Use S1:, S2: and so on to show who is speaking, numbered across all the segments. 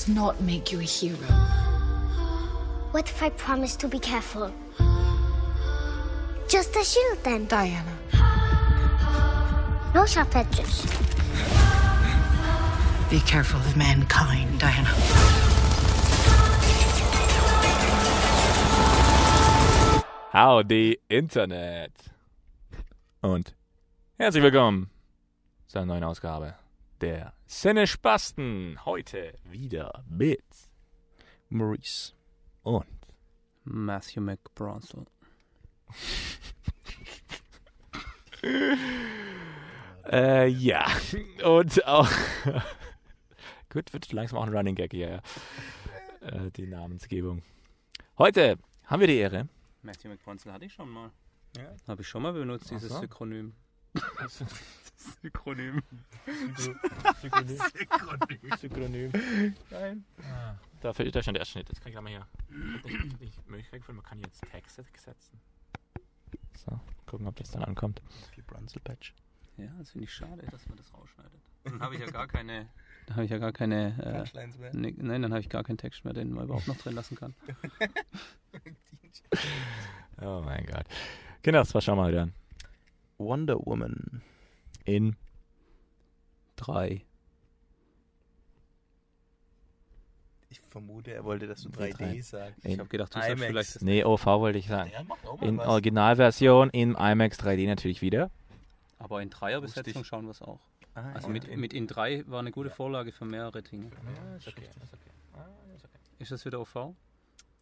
S1: Fighting does not make you a hero.
S2: What if I promise to be careful? Just a shield then.
S1: Diana.
S2: No sharp edges.
S1: Be careful of mankind, Diana.
S3: Howdy Internet. Und herzlich willkommen zu einer neuen Ausgabe der Sinnespasten. Heute wieder mit
S4: Maurice.
S3: und
S4: Matthew McBronsel.
S3: äh, ja. Und auch gut, wird langsam auch ein Running Gag hier. ja. Äh, die Namensgebung. Heute haben wir die Ehre.
S4: Matthew McBronsel hatte ich schon mal.
S3: Ja.
S4: Habe ich schon mal benutzt, dieses
S3: so.
S4: Synkronym. Synkronym.
S3: Synkronym. Nein. Ah, da fehlt da schon der Schnitt. Jetzt kann ich da mal hier. Ich hab nicht die Möglichkeit gefunden, man kann jetzt Texte setzen. So, gucken, ob das dann ankommt.
S4: Die Bronsel Patch. Ja, das finde ich schade, dass man das rausschneidet. Dann habe ich ja gar keine. Dann habe ich ja gar keine. Äh,
S5: Punchlines mehr.
S4: ne, nein, dann habe ich gar keinen Text mehr, den man überhaupt noch drin lassen kann.
S3: Oh mein Gott. Genau, das war schon mal dann.
S4: Wonder Woman
S3: In
S4: 3.
S5: Ich vermute, er wollte, dass du
S3: Drei.
S5: 3D sagst.
S4: Ich habe gedacht, du sagst vielleicht das.
S3: Nee, OV wollte ich sagen. In
S5: was.
S3: Originalversion in IMAX 3D natürlich wieder.
S4: Aber in Dreierbesetzung
S5: Lustig.
S4: schauen wir es auch.
S5: Ah,
S4: Also
S5: ja.
S4: mit, mit in 3 war eine gute Vorlage für mehrere Dinge.
S3: Ja, ist okay. Ist okay. Ah, ist okay.
S4: Ist das wieder OV?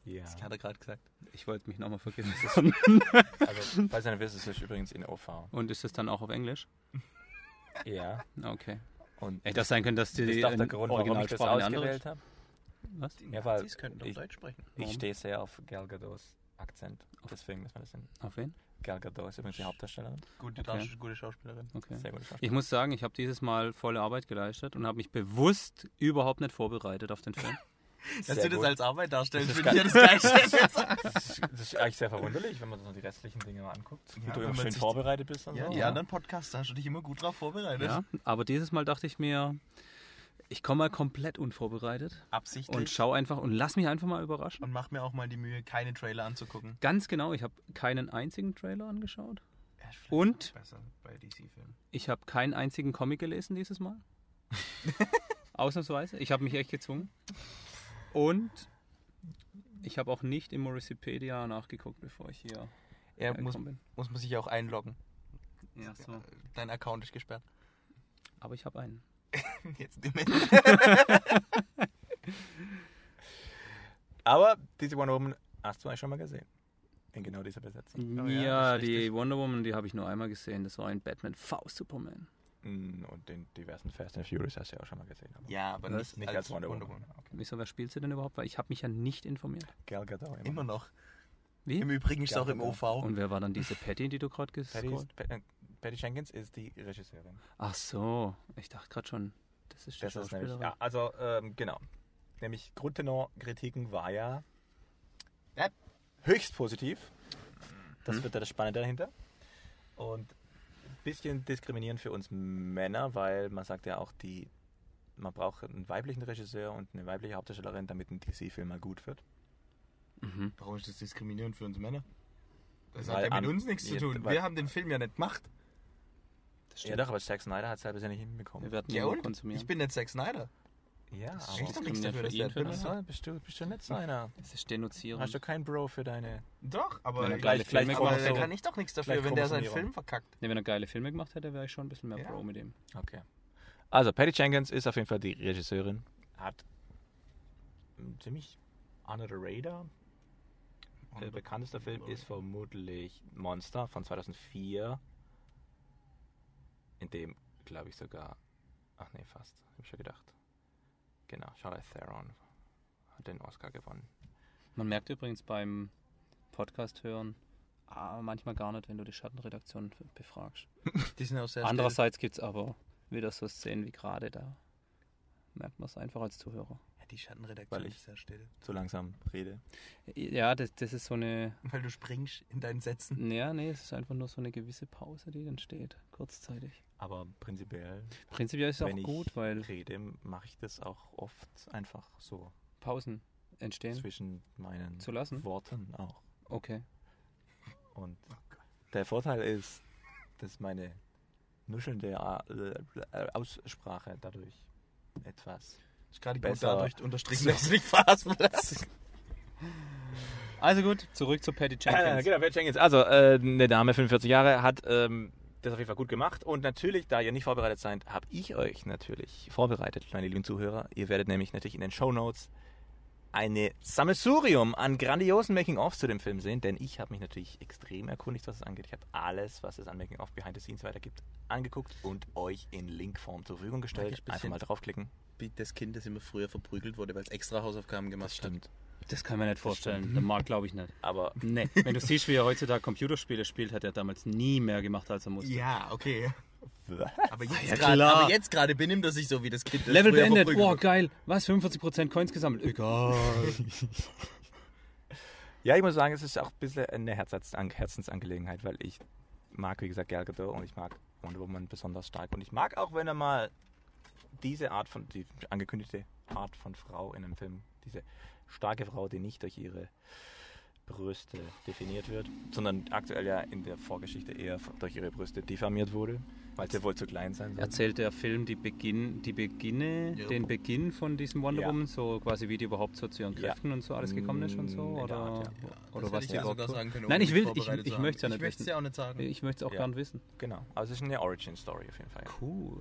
S3: Ja.
S5: Das hat er gerade gesagt.
S4: Ich wollte mich nochmal vergewissern.
S3: Also, falls ihr nicht wisst, ist es übrigens in OV.
S4: Und ist das dann auch auf Englisch?
S3: Ja.
S4: Okay.
S3: Und
S4: Hätte das sein können, dass die
S3: das ist auch der Grund, warum ich das ausgewählt habe.
S4: Was?
S5: Die
S3: Ja, weil
S5: Nazis könnten doch
S3: ich-
S5: Deutsch sprechen.
S3: Ich stehe sehr auf Gal Gadots Akzent. Deswegen müssen wir das in.
S4: Auf wen?
S3: Gal Gadot ist übrigens die Hauptdarstellerin.
S5: Gute,
S4: Okay.
S5: Darst- gute Schauspielerin.
S4: Okay.
S3: Sehr gute
S4: Ich
S3: Schauspielerin.
S4: muss sagen, ich habe dieses Mal volle Arbeit geleistet und habe mich bewusst überhaupt nicht vorbereitet auf den Film.
S5: Dass
S3: Sehr
S5: du das
S3: gut.
S5: als Arbeit darstellst,
S3: Das ist
S5: finde ich ja das Gleiche.
S3: Das ist, das ist eigentlich sehr verwunderlich, wenn man so die restlichen Dinge mal anguckt. Wie
S5: Ja,
S3: du
S5: wenn
S3: immer schön vorbereitet bist und
S5: ja,
S3: so.
S5: die anderen Podcasts, da hast du dich immer gut drauf vorbereitet.
S4: ja, aber dieses Mal dachte ich mir, ich komme mal komplett unvorbereitet
S5: Absichtlich.
S4: und schau einfach und lass mich einfach mal überraschen.
S5: und mach mir auch mal die Mühe, keine Trailer anzugucken.
S4: Ganz genau, ich habe keinen einzigen Trailer angeschaut.
S5: Ja,
S4: Und? Ich habe keinen einzigen Comic gelesen dieses Mal. Ausnahmsweise. Ich habe mich echt gezwungen. Und ich habe auch nicht im Morricipedia nachgeguckt, bevor ich hier
S5: Ja, muss,
S4: bin.
S5: muss man sich auch einloggen.
S4: Ja, so.
S5: Dein Account ist gesperrt.
S4: Aber ich habe einen.
S5: Jetzt nicht mehr.
S3: Aber diese Wonder Woman hast du eigentlich schon mal gesehen. In genau dieser Besetzung.
S5: Oh ja,
S4: ja, die
S5: richtig.
S4: Wonder Woman, die habe ich nur einmal gesehen. Das war in Batman v Superman.
S3: Mm, Und den diversen Fast and Furious hast du ja auch schon mal gesehen. Aber
S5: Ja, aber
S4: Was?
S5: nicht, als Wonder Woman.
S3: Okay.
S4: Wieso, wer spielt sie denn überhaupt? Weil ich habe mich ja nicht informiert.
S3: Gal Gadot immer.
S5: Immer noch.
S4: Wie?
S5: Im Übrigen ist auch im. OV.
S4: Und wer war dann diese Patty, die du gerade
S3: Pat- äh, Patty Jenkins ist die Regisseurin.
S4: Ach so, ich dachte gerade schon, das ist die
S3: Das ist nämlich, ja, also ähm, genau. Nämlich Grundtenor Kritiken war ja
S5: Ja.
S3: höchst positiv. Das
S4: Hm.
S3: wird ja das Spannende dahinter. Und bisschen diskriminierend für uns Männer, weil man sagt ja auch, die, man braucht einen weiblichen Regisseur und eine weibliche Hauptdarstellerin, damit ein DC-Film mal gut wird.
S4: Mhm.
S5: Warum ist das diskriminierend für uns Männer? Das
S3: Weil
S5: hat ja mit
S3: an-
S5: uns nichts zu
S3: Ja,
S5: tun.
S3: weil-
S5: Wir haben den Film ja nicht gemacht.
S4: Das
S3: Ja, doch, aber Zack Snyder hat es halt bisher nicht hinbekommen.
S4: Wir werden
S5: Ja und?
S4: konsumieren.
S5: Ich bin nicht Zack Snyder.
S3: Ja,
S4: Das
S3: aber
S5: Ich doch nichts dafür, dass der Film
S3: so, bist du, bist du nicht einer.
S4: das ist denunzierend.
S3: Hast du keinen Bro für deine.
S5: Doch, aber,
S4: Wenn er geile
S3: vielleicht
S4: Filme
S5: aber
S4: hätte.
S5: kann ich doch nichts dafür,
S3: Vielleicht
S5: wenn der seinen. Film verkackt.
S4: Nee, wenn er geile Filme gemacht hätte, wäre ich schon ein bisschen mehr
S5: Ja.
S4: Pro mit ihm.
S3: Okay. Also, Patty Jenkins ist auf jeden Fall die Regisseurin. Hat ziemlich under the radar. Der bekannteste Film ist vermutlich Monster von 2004. In dem, glaube ich, sogar. Ach nee, fast. Hab ich schon gedacht. Genau, Charlotte Theron hat den Oscar gewonnen.
S4: Man merkt übrigens beim Podcast hören, ah, manchmal gar nicht, wenn du die Schattenredaktion befragst.
S5: Die sind auch sehr
S4: Andererseits gibt es aber wieder so Szenen wie gerade da. Merkt man es einfach als Zuhörer.
S5: Die Schattenredaktion
S3: Weil ich-
S5: ist sehr still.
S3: so langsam rede.
S4: Ja, das, das ist so eine.
S5: Weil du springst in deinen Sätzen.
S4: Ja, nee, es ist einfach nur so eine gewisse Pause, die dann steht, kurzzeitig.
S3: Aber prinzipiell,
S4: Prinzipiell ist es auch
S3: wenn ich
S4: gut, weil
S3: rede, mache ich das auch oft einfach so
S4: Pausen entstehen.
S3: zwischen meinen
S4: Zu lassen?
S3: Worten auch.
S4: Okay.
S3: Und der Vorteil ist, dass meine nuschelnde äh, Aussprache dadurch etwas.
S5: Ist gerade gut dadurch unterstrichen, dass du nicht verhaspelst.
S4: Also gut, zurück zu Patty
S3: Äh,
S4: Jenkins.
S3: genau, Pat Jenkins. Also, äh, eine Dame, 45 Jahre, hat ähm, das auf jeden Fall gut gemacht. Und natürlich, da ihr nicht vorbereitet seid, habe ich euch natürlich vorbereitet, meine lieben Zuhörer. Ihr werdet nämlich natürlich in den Show Notes eine Sammelsurium an grandiosen Making-ofs zu dem Film sehen, denn ich habe mich natürlich extrem erkundigt, was es angeht. Ich habe alles, was es an Making-of Behind the Scenes weiter gibt, angeguckt und euch in Linkform zur Verfügung gestellt. Einfach mal draufklicken.
S5: Das Kind, das immer früher verprügelt wurde, weil es extra Hausaufgaben gemacht
S3: Das stimmt.
S4: Das kann man nicht vorstellen. Der Marc glaube ich nicht.
S3: Aber
S4: Nee. Wenn du siehst, wie er heutzutage Computerspiele spielt, hat er damals nie mehr gemacht, als er
S5: hat.
S4: musste.
S5: Ja, okay. Aber
S4: Ja,
S5: jetzt gerade
S4: klar.
S5: aber jetzt gerade benimmt er sich so wie das Kind. das
S4: Level beendet. Boah, geil. Was? 45% Coins gesammelt? Egal.
S3: Ja, ich muss sagen, es ist auch ein bisschen eine Herzensang Herzensangelegenheit, weil ich mag, wie gesagt, Gal Gadot und ich mag Wonder Woman besonders stark. Und ich mag auch, wenn er mal diese Art von, die angekündigte Art von Frau in einem Film, diese starke Frau, die nicht durch ihre Brüste definiert wird, sondern aktuell ja in der Vorgeschichte eher durch ihre Brüste diffamiert wurde, weil sie wohl zu klein sein soll.
S4: Erzählt der Film die, Beginn, die Beginne,
S5: Ja.
S4: den Beginn von diesem Wonder
S3: Ja.
S4: Woman, so quasi wie die überhaupt so zu ihren
S3: Ja.
S4: Kräften und so alles gekommen ist und so?
S3: Mm,
S4: Oder,
S3: Art, ja.
S4: oder was die überhaupt tut?
S5: sagen können,
S4: Nein, ich will- ich- ich möchte ja nicht
S5: Ich möchte es
S4: wissen.
S5: ja auch nicht sagen.
S4: Ich möchte es auch
S3: Ja.
S4: gern wissen.
S3: Genau, also es ist eine Origin-Story auf jeden Fall. Ja.
S4: Cool.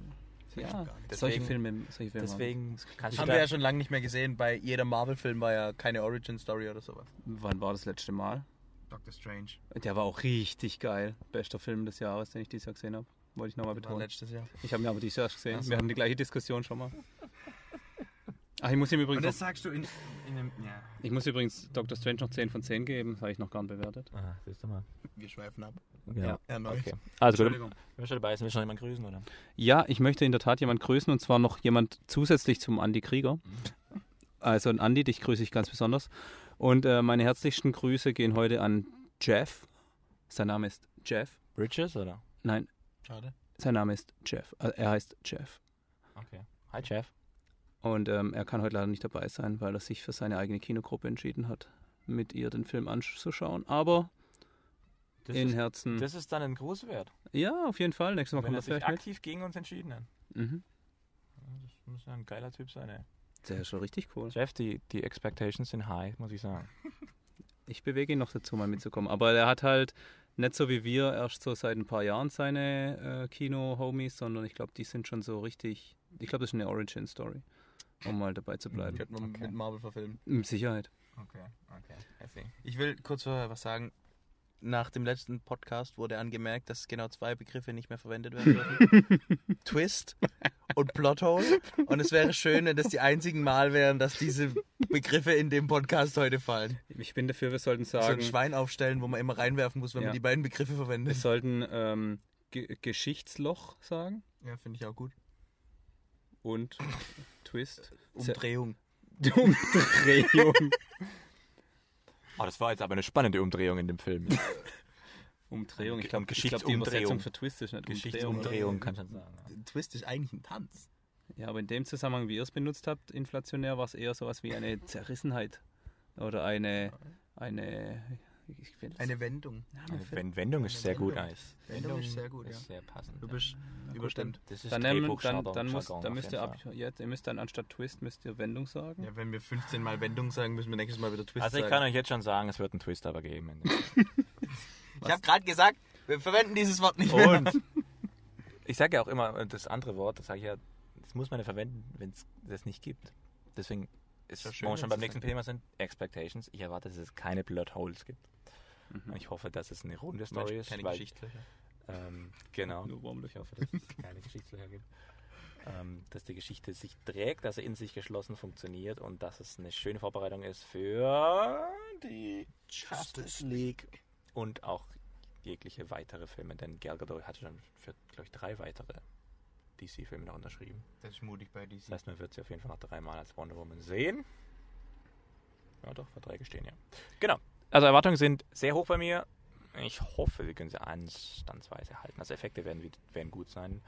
S4: Ja,
S5: gar nicht.
S4: solche Filme, solche Filme.
S3: Deswegen kannst
S5: Haben wir ja schon lange nicht mehr gesehen. Bei jedem Marvel-Film war ja keine Origin-Story oder sowas.
S4: Wann war das letzte Mal?
S5: Doctor Strange.
S4: Der war auch richtig geil. Bester Film des Jahres, den ich dieses Jahr gesehen habe. Wollte ich nochmal betonen.
S5: letztes Jahr.
S4: Ich habe ihn aber dieses Jahr gesehen.
S5: So.
S4: Wir hatten die gleiche Diskussion schon mal. Ach, ich muss ihm übrigens, noch,
S5: sagst du in, in einem. Ja.
S4: ich muss übrigens Dr. Strange noch 10 von 10 geben. Das habe ich noch gar nicht bewertet.
S3: Ah, siehst du mal.
S5: Wir schweifen ab.
S3: Ja.
S5: Erneut.
S3: Okay. Also
S4: Entschuldigung.
S3: schon dabei sind, willst du noch jemanden grüßen, oder?
S4: Ja, ich möchte in der Tat jemand grüßen und zwar noch jemand zusätzlich zum Andi Krieger. Also ein Andi, dich grüße ich ganz besonders. Und äh, meine herzlichsten Grüße gehen heute an Jeff. Sein Name ist Jeff.
S3: Bridges, oder?
S4: Nein,
S5: Schade.
S4: sein Name ist Jeff. Also er heißt Jeff.
S3: Okay. Hi, Jeff.
S4: Und ähm, er kann heute leider nicht dabei sein, weil er sich für seine eigene Kinogruppe entschieden hat, mit ihr den Film anzuschauen. Aber
S3: Das,
S4: in
S3: ist,
S4: Herzen.
S3: das ist dann ein Gruß wert,
S4: ja, auf jeden Fall. Nächstes Mal
S3: wenn
S4: kommt
S3: er
S4: das
S3: sich
S4: vielleicht mit.
S3: aktiv gegen uns entschieden hat.
S4: Mhm.
S3: Das muss ja ein geiler Typ sein, ey.
S4: Der ist schon richtig cool.
S3: Jeff, die, die Expectations sind high, muss ich sagen.
S4: Ich bewege ihn noch dazu, mal mitzukommen. Aber er hat halt nicht so wie wir erst so seit ein paar Jahren seine äh, Kino-Homies, sondern ich glaube, die sind schon so richtig. Ich glaube, das ist eine Origin-Story, um mal dabei zu bleiben.
S5: Könnte man
S3: Okay.
S5: mit Marvel verfilmen.
S4: Mit Sicherheit.
S3: Okay, okay.
S5: Ich will kurz vorher was sagen. Nach dem letzten Podcast wurde angemerkt, dass genau zwei Begriffe nicht mehr verwendet werden dürfen. Twist und Plothole. Und es wäre schön, wenn das die einzigen Mal wären, dass diese Begriffe in dem Podcast heute fallen.
S4: Ich bin dafür, wir sollten
S5: So ein
S4: sagen,
S5: Schwein aufstellen, wo man immer reinwerfen muss, wenn
S4: Ja.
S5: man die beiden Begriffe
S4: wir
S5: verwendet.
S4: sollten ähm, Ge Geschichtsloch sagen
S5: Ja, finde ich auch gut.
S4: und Twist.
S5: Umdrehung.
S4: Umdrehung.
S3: Oh, das war jetzt aber eine spannende Umdrehung in dem Film.
S4: Umdrehung. Ich glaube, ich glaub, die. Übersetzung für Twist ist nicht Umdrehung.
S3: Geschichtsumdrehung, kann man sagen.
S5: Twist ist eigentlich ein Tanz.
S4: Ja, aber in dem Zusammenhang, wie ihr es benutzt habt, inflationär, war es eher sowas wie eine Zerrissenheit. Oder eine. eine ich finde
S5: Eine Wendung.
S4: ja,
S3: Eine
S4: fällt-
S3: Wen- Wendung ist sehr gut
S5: Wendung.
S3: eigentlich.
S5: Wendung ist sehr gut, ja.
S3: Ist sehr passend.
S5: Du
S3: ja.
S5: bist überstimmt.
S3: Das ist
S4: dann, dann,
S3: Drehbuchjargon-
S4: dann, muss, dann müsst ihr ab jetzt, ihr müsst dann anstatt Twist müsst ihr Wendung sagen.
S5: Ja, wenn wir 15 Mal Wendung sagen, müssen wir nächstes Mal wieder Twist
S3: Also ich
S5: sagen.
S3: kann euch jetzt schon sagen, es wird einen Twist aber geben.
S5: ich habe gerade gesagt, wir verwenden dieses Wort nicht mehr.
S3: Und ich sage ja auch immer das andere Wort, das sage ich ja, das muss man ja verwenden, wenn es das nicht gibt. Deswegen ist
S5: ja schön,
S3: wo wir schon beim nächsten Thema sind, Expectations. Ich erwarte, dass es keine Plotholes gibt.
S4: Mhm.
S3: Und ich hoffe, dass es eine runde Story
S5: Mensch,
S3: ist.
S5: keine
S3: weil,
S5: Geschichtslöcher.
S3: Ähm, genau.
S4: Nur Wurmlöcher.
S3: Ich hoffe, dass es keine Geschichtslöcher gibt. Ähm, dass die Geschichte sich trägt, dass sie in sich geschlossen funktioniert und dass es eine schöne Vorbereitung ist für die Justice League und auch jegliche weitere Filme, denn Gal Gadot hatte schon für, glaube ich, drei weitere DC-Filme noch unterschrieben.
S5: Das ist mutig bei
S3: Das
S5: DC.
S3: heißt, man wird sie auf jeden Fall noch dreimal als Wonder Woman sehen. Ja, doch, Verträge stehen ja. Genau. Also Erwartungen sind sehr hoch bei mir. Ich hoffe, sie können sie anstandsweise halten. Also Effekte werden, werden gut sein.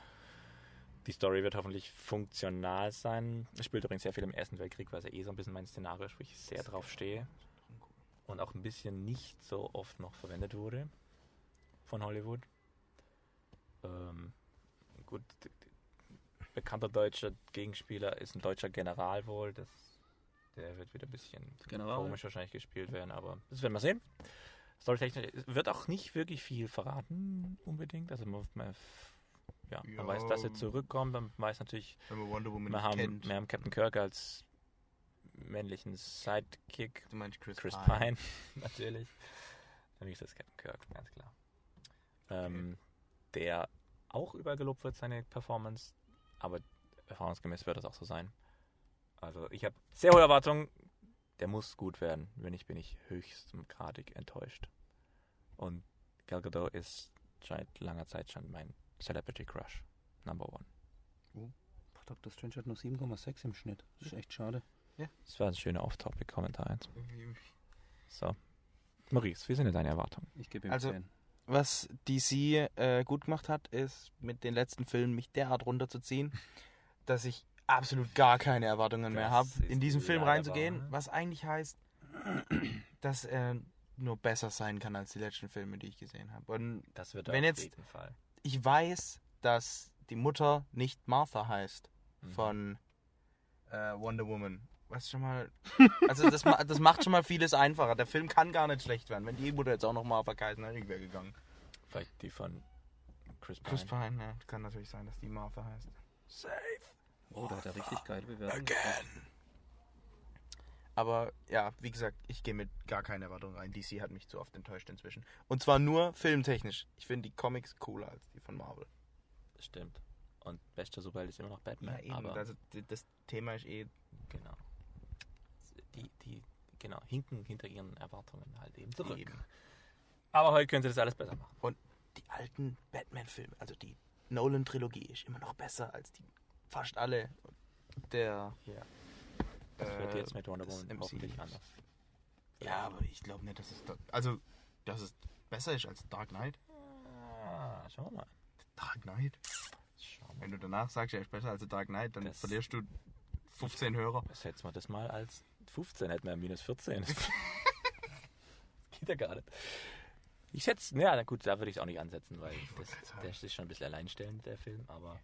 S3: Die Story wird hoffentlich funktional sein. Es spielt übrigens sehr viel im Ersten Weltkrieg, was ja eh so ein bisschen mein Szenario ist, wo ich sehr drauf stehe. Und auch ein bisschen nicht so oft noch verwendet wurde von Hollywood. Ähm, gut, bekannter deutscher Gegenspieler ist ein deutscher General wohl. Das, der wird wieder ein bisschen
S4: General.
S3: komisch wahrscheinlich gespielt werden, aber das werden wir sehen. Storytechnisch wird auch nicht wirklich viel verraten unbedingt. Also man, man, ja, man
S5: Ja.
S3: weiß, dass er zurückkommt. Man weiß natürlich,
S5: Wenn man Wonder Woman
S3: wir haben,
S5: kennt.
S3: wir haben Captain Kirk als männlichen Sidekick.
S5: Du meinst Chris,
S3: Chris
S5: Pine.
S3: Pine, natürlich. Für mich ist das Captain Kirk, ganz klar. Ähm, der auch überall gelobt wird, seine Performance, aber erfahrungsgemäß wird das auch so sein. Also ich habe sehr hohe Erwartungen. Der muss gut werden. Wenn nicht, bin ich höchstgradig enttäuscht. Und Gal Gadot ist seit langer Zeit schon mein Celebrity Crush. Number one.
S4: Boah, Dr. Strange hat nur 7,6 im Schnitt. Das ist echt schade.
S3: Das war ein schöner Off-Topic-Kommentar jetzt. So. Maurice, wie sind denn deine Erwartungen?
S4: Ich gebe ihm
S5: Also-
S4: 10.
S5: Was DC äh, gut gemacht hat, ist mit den letzten Filmen mich derart runterzuziehen, dass ich absolut gar keine Erwartungen mehr
S3: Das
S5: habe,
S3: ist
S5: in diesen Film reinzugehen.
S3: wahr.
S5: Was eigentlich heißt, dass er nur besser sein kann als die letzten Filme, die ich gesehen habe. Und
S3: Das wird
S5: Wenn
S3: auf
S5: jetzt-
S3: jeden Fall.
S5: ich weiß, dass die Mutter nicht Martha heißt
S3: Mhm.
S5: von äh, Wonder Woman. Was schon mal. Also das, ma- das macht schon mal vieles einfacher. Der Film kann gar nicht schlecht werden. Wenn die Mutter jetzt auch noch Martha Kaiser wäre gegangen.
S3: Vielleicht die von Chris Pine.
S5: Chris Pine, ja. Kann natürlich sein, dass die Martha heißt.
S3: Safe.
S4: Oh, da hat er richtig geile Bewertungen.
S5: Aber ja, wie gesagt, ich gehe mit gar keine Erwartung rein. DC hat mich zu oft enttäuscht inzwischen. Und zwar nur filmtechnisch. Ich finde die Comics cooler als die von Marvel.
S3: Das stimmt. Und bester Superheld ist immer noch Batman. aber
S5: also, das Thema ist eh.
S3: genau. Die, die, genau, hinken hinter ihren Erwartungen halt eben zurück.
S5: Eben.
S3: Aber heute können sie das alles besser machen.
S5: Und die alten Batman-Filme, also die Nolan-Trilogie, ist immer noch besser als die fast alle der.
S3: Ja. Das wird
S5: äh,
S3: jetzt mit Wonder Woman hoffentlich anders.
S5: Ja, aber ich glaube nicht, dass es. Da, also, dass es besser ist als Dark Knight.
S3: Ah, schauen wir mal.
S5: Dark Knight? Wenn du danach sagst, er ist besser als Dark Knight, dann
S3: Das-
S5: verlierst du 15 Hörer.
S3: Setzen wir das mal als 15, hätten wir minus 14. das geht ja gar nicht. Ich schätze, ja, na gut, da würde ich es auch nicht ansetzen, weil das, der ist schon ein bisschen alleinstellend, der Film, aber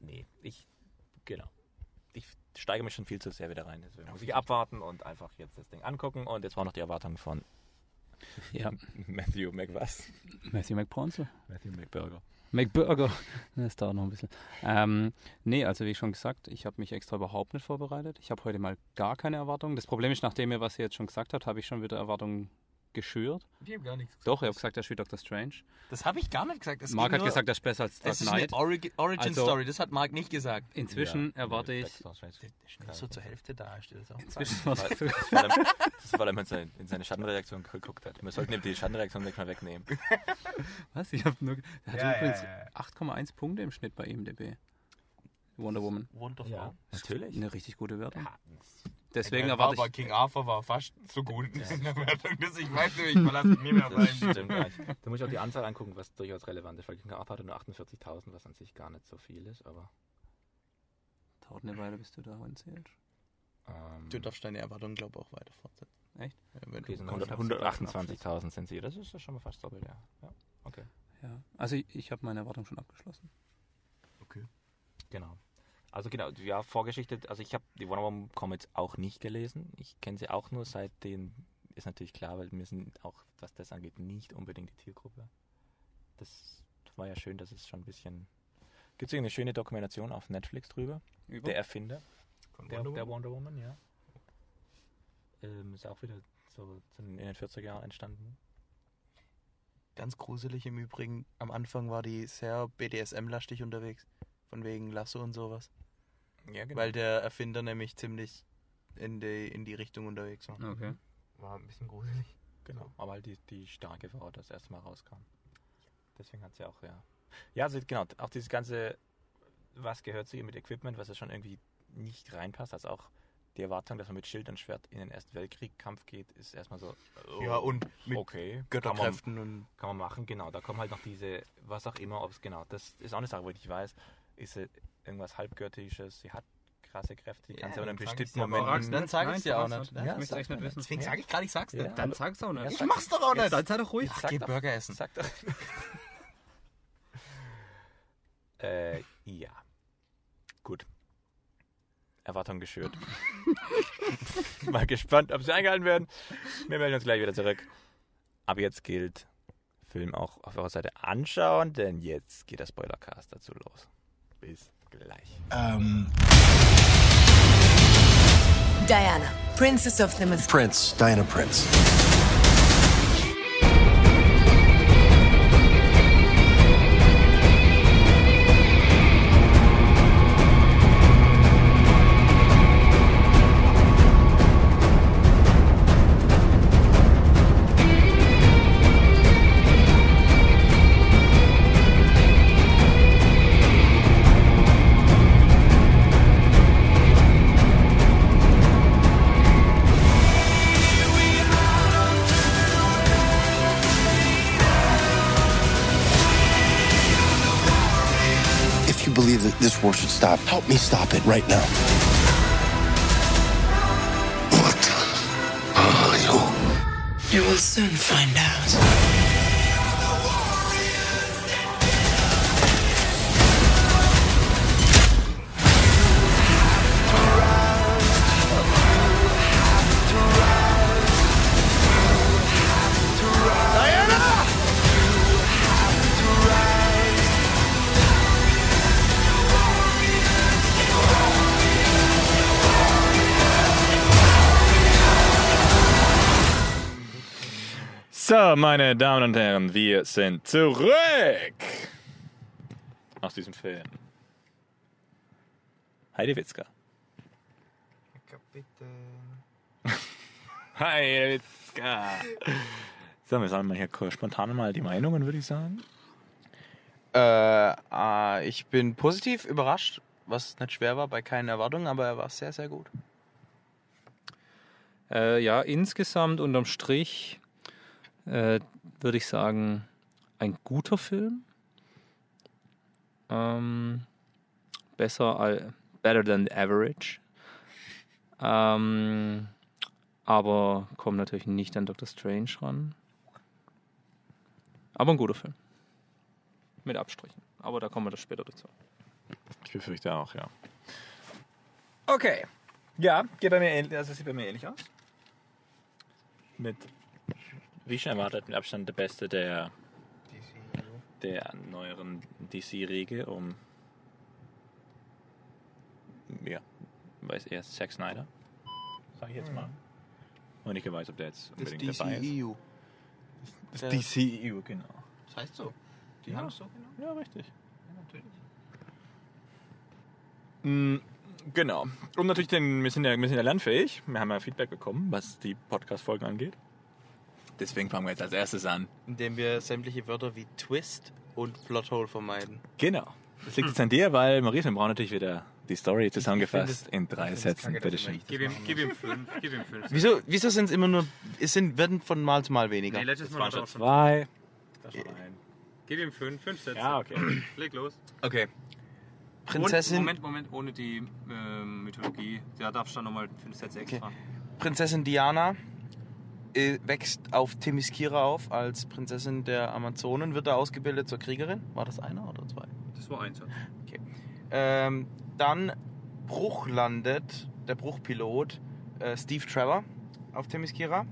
S3: nee, ich, genau. Ich steige mich schon viel zu sehr wieder rein, deswegen muss ich abwarten und einfach jetzt das Ding angucken und jetzt war noch die Erwartung von
S4: Ja,
S3: Matthew McWass.
S4: Matthew McPronzel.
S3: Matthew McBurger.
S4: McBurger. Das dauert noch ein bisschen. Ähm, nee, also wie schon gesagt, ich habe mich extra überhaupt nicht vorbereitet. Ich habe heute mal gar keine Erwartungen. Das Problem ist, nachdem ihr was ihr jetzt schon gesagt habt, habe ich schon wieder Erwartungen geschürt.
S5: Ich habe gar nichts gesagt.
S4: Doch, ich habe gesagt, er spielt Dr. Strange.
S5: Das habe ich gar nicht gesagt. Es
S4: Mark hat
S5: nur,
S4: gesagt, er ist besser als Dark
S5: es ist eine
S4: Knight.
S5: Origi Origin
S4: Also-
S5: Story. Das hat Mark nicht gesagt.
S4: Inzwischen
S3: Ja,
S4: erwarte ich.
S5: So zur Hälfte da. Steht das auch
S4: Inzwischen war
S3: Weil, das weil er, er in seine, in seine Schattenreaktion geguckt hat. Wir sollten ihm die Schattenreaktion gleich mal wegnehmen.
S4: Was? Ich habe nur. Er hat
S5: Ja,
S4: übrigens
S5: ja, ja.
S4: 8,1 Punkte im Schnitt bei IMDb. Wonder Woman.
S5: Wonderful.
S3: natürlich.
S4: Eine richtig gute Wertung.
S3: Ja,
S4: Deswegen
S5: Aber
S4: erwarte ich.
S5: King Arthur war fast so gut in der Wertung, dass ich weiß, ich verlasse mich mehr
S3: das
S5: rein.
S3: stimmt gar nicht. Du musst auch die Anzahl angucken, was durchaus relevant ist, weil King Arthur hatte nur 48.000, was an sich gar nicht so viel ist, aber
S4: Dauert eine Weile, bis du da zählst.
S3: ähm,
S5: Du darfst deine Erwartungen, glaube ich, auch weiter fortsetzen.
S4: Echt?
S5: Ja, wenn
S3: okay,
S5: du
S3: sind
S5: kannst.
S3: 100 128.000 sind sie. Das ist ja schon mal fast doppelt, ja. ja. Okay.
S4: Ja. Also ich, ich habe meine Erwartung schon abgeschlossen.
S5: Okay.
S3: Genau. Also genau, ja, Vorgeschichte, also ich habe die Wonder Woman Comics auch nicht gelesen. Ich kenne sie auch nur seit den, ist natürlich klar, weil wir sind auch, was das angeht, nicht unbedingt die Zielgruppe. Das war ja schön, dass es schon ein bisschen, gibt es eine schöne Dokumentation auf Netflix drüber,
S4: Über?
S3: der Erfinder
S5: Von
S3: der,
S5: Wonder
S3: der
S5: Woman?
S3: Wonder Woman, ja. Ähm, ist auch wieder so in den 40er Jahren entstanden.
S5: Ganz gruselig im Übrigen. Am Anfang war die sehr BDSM-lastig unterwegs. Von wegen Lasso und sowas.
S3: Ja, genau.
S5: Weil der Erfinder nämlich ziemlich in die, in die Richtung unterwegs war.
S4: Okay.
S5: War ein bisschen gruselig.
S3: Genau, aber halt die, die starke Frau das erste Mal rauskam. Deswegen hat sie auch, ja. Ja, also genau, auch dieses ganze was gehört zu ihr mit Equipment, was ja schon irgendwie nicht reinpasst. Also auch die Erwartung, dass man mit Schild und Schwert in den Ersten Weltkrieg-Kampf geht, ist erstmal so. oh,
S5: Ja, und mit
S3: okay,
S5: Götterkräften und
S3: Kann man, kann man machen, genau. Da kommen halt noch diese, was auch immer, ob es genau, das ist auch eine Sache, wo ich nicht weiß, ist sie irgendwas halbgöttisches, sie hat krasse Kräfte, die kann sie aber in einem
S5: dann
S3: bestimmten Moment.
S5: auch. Dann sag ich's dir auch nicht.
S4: Ich
S5: Ja,
S4: möchte
S5: sag's
S4: echt nicht wissen.
S5: Deswegen sage ich gerade, ich sag's dir.
S3: Ja.
S4: Dann sag's auch nicht.
S5: Ich mach's doch auch nicht.
S4: Dann sei doch ruhig.
S5: Ach,
S3: Sag
S5: geh
S3: doch-
S5: Burger essen.
S3: Sag doch. äh, ja. Gut. Erwartung geschürt. Mal gespannt, ob sie eingehalten werden. Wir melden uns gleich wieder zurück. Aber jetzt gilt, Film auch auf eurer Seite anschauen, denn jetzt geht der Spoilercast dazu los. Bis gleich.
S6: Ähm,
S7: Diana, Princess of the.
S6: Prince, Diana Prince. Stop, help me stop it right now. What are you?
S7: You will soon find out.
S3: So, meine Damen und Herren, wir sind zurück aus diesem Film. Heidi Witzka. Hi, Witzka. So, wir sammeln mal hier kurz spontan mal die Meinungen, würde ich sagen.
S5: Äh, äh, ich bin positiv überrascht, was nicht schwer war bei keinen Erwartungen, aber er war sehr, sehr gut.
S4: Äh, ja, insgesamt unterm Strich äh, würde ich sagen, ein guter Film. Ähm, besser als better than the average. Ähm, aber kommt natürlich nicht an Doctor Strange ran. Aber ein guter Film. Mit Abstrichen. Aber da kommen wir das später dazu.
S3: Ich befürchte auch, ja. Okay. Ja, geht bei mir ähnlich, also sieht bei mir ähnlich aus. Mit, wie schon erwartet, mit Abstand der beste der, der neueren DC-Riege um, ja, weiß eher Zack Snyder, sag ich jetzt mal. Und ich weiß, ob der jetzt unbedingt dabei ist.
S5: DCEU.
S3: Das
S5: Der-
S3: DCEU, genau.
S5: Das heißt so. Die
S3: Ja.
S5: haben es so genau.
S3: Ja, richtig.
S5: Ja, natürlich.
S3: Mm, Genau. Und natürlich, den, wir, sind ja, wir sind ja lernfähig. Wir haben ja Feedback bekommen, was die Podcast-Folgen angeht. Deswegen fangen wir jetzt als erstes an.
S5: Indem wir sämtliche Wörter wie Twist und Plothole vermeiden.
S3: Genau. Das liegt jetzt an dir, weil Maurice, wir brauchen natürlich wieder die Story zusammengefasst in drei Sätzen.
S5: kacke,
S3: Bitte schön.
S5: das
S4: Gib ihm, gib ihm fünf. Gib ihm fünf.
S5: Wieso, wieso sind es immer nur. Es sind, werden von Mal zu Mal weniger.
S4: Nee, letztes Mal war
S3: schon zwei. Da schon ein.
S4: Gib ihm fünf. Fünf Sätze.
S3: Ja, okay.
S4: Leg los.
S5: Okay.
S4: Und,
S5: Prinzessin,
S4: Moment, Moment, ohne die ähm, Mythologie. Da darfst du dann nochmal fünf Sätze extra.
S5: Prinzessin Diana äh, wächst auf Themyscira auf als Prinzessin der Amazonen, wird da ausgebildet zur Kriegerin. War das einer oder zwei?
S4: Das war eins.
S5: Ähm, dann Bruch landet, der Bruchpilot äh, Steve Trevor auf Themyscira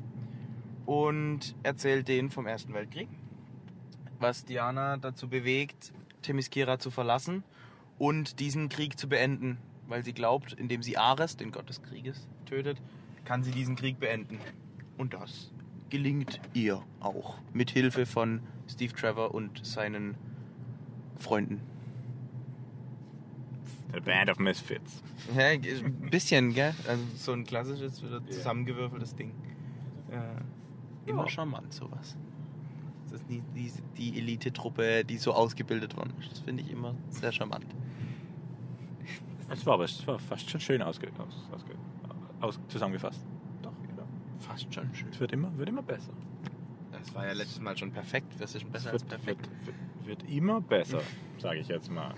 S5: und erzählt denen vom Ersten Weltkrieg, was Diana dazu bewegt, Themyscira zu verlassen und diesen Krieg zu beenden, weil sie glaubt, indem sie Ares, den Gott des Krieges, tötet, kann sie diesen Krieg beenden. Und das gelingt ihr auch mit Hilfe von Steve Trevor und seinen Freunden.
S3: The Band of Misfits.
S5: Ja, ein bisschen, gell? Also so ein klassisches, wieder zusammengewürfeltes Ding. Äh, immer
S3: Ja.
S5: charmant, sowas. Das ist nie die, die Elite-Truppe, die so ausgebildet worden ist. Das finde ich immer sehr charmant.
S3: Es war aber es war fast schon schön ausge, aus, ausge, aus, zusammengefasst.
S5: Fast schon schön.
S3: Es wird immer, wird immer besser.
S5: Das war ja letztes Mal schon perfekt. Das ist schon besser
S3: Es
S5: als
S3: wird,
S5: perfekt.
S3: wird, wird, wird immer besser, sage ich jetzt mal.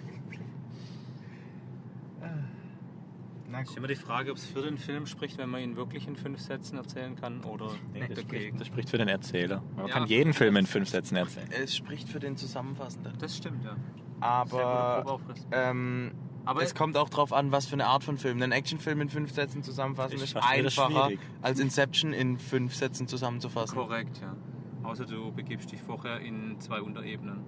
S5: Na
S4: Ist immer die Frage, ob es für den Film spricht, wenn man ihn wirklich in fünf Sätzen erzählen kann oder
S3: Nee, das,
S4: dagegen.
S3: spricht, das spricht für den Erzähler. Man
S4: Ja.
S3: kann jeden Film in fünf Sätzen erzählen.
S5: Es spricht für den Zusammenfassenden.
S4: Das stimmt, ja.
S5: Aber ähm,
S4: Aber
S5: es kommt auch drauf an, was für eine Art von Film. Einen Actionfilm in fünf Sätzen zusammenfassen
S3: Ist
S5: einfacher als Inception in fünf Sätzen zusammenzufassen.
S4: korrekt, ja. Außer du begibst dich vorher in zwei Unterebenen.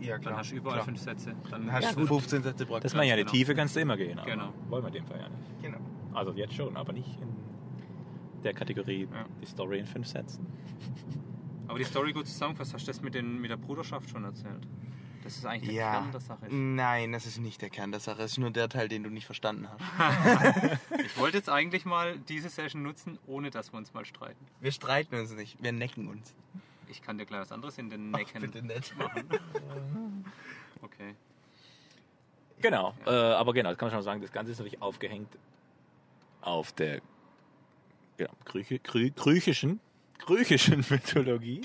S5: Ja,
S4: Dann hast du überall fünf Sätze. Dann
S5: Dann hast du 15 Sätze praktisch.
S3: Das meine ja, die
S4: genau.
S3: Tiefe kannst du immer gehen. Aber
S4: Genau.
S3: Wollen wir in dem Fall ja nicht.
S5: Genau.
S3: Also jetzt schon, aber nicht in der Kategorie
S4: Ja.
S3: die Story in fünf Sätzen.
S4: Aber die Story gut zusammengefasst, hast du das mit, den, mit der Bruderschaft schon erzählt? Das ist eigentlich der
S5: Ja.
S4: Kern der Sache.
S5: Nein, das ist nicht der Kern der Sache. Es ist nur der Teil, den du nicht verstanden hast.
S4: Ich wollte jetzt eigentlich mal diese Session nutzen, ohne dass wir uns mal streiten.
S5: Wir streiten uns nicht, wir necken uns.
S4: Ich kann dir gleich was anderes in den
S5: Ach,
S4: Necken
S5: bitte nicht.
S4: machen. Okay.
S3: Genau, äh, aber genau, das kann man schon sagen, das Ganze ist natürlich aufgehängt auf der Grü, griechischen, griechischen Mythologie.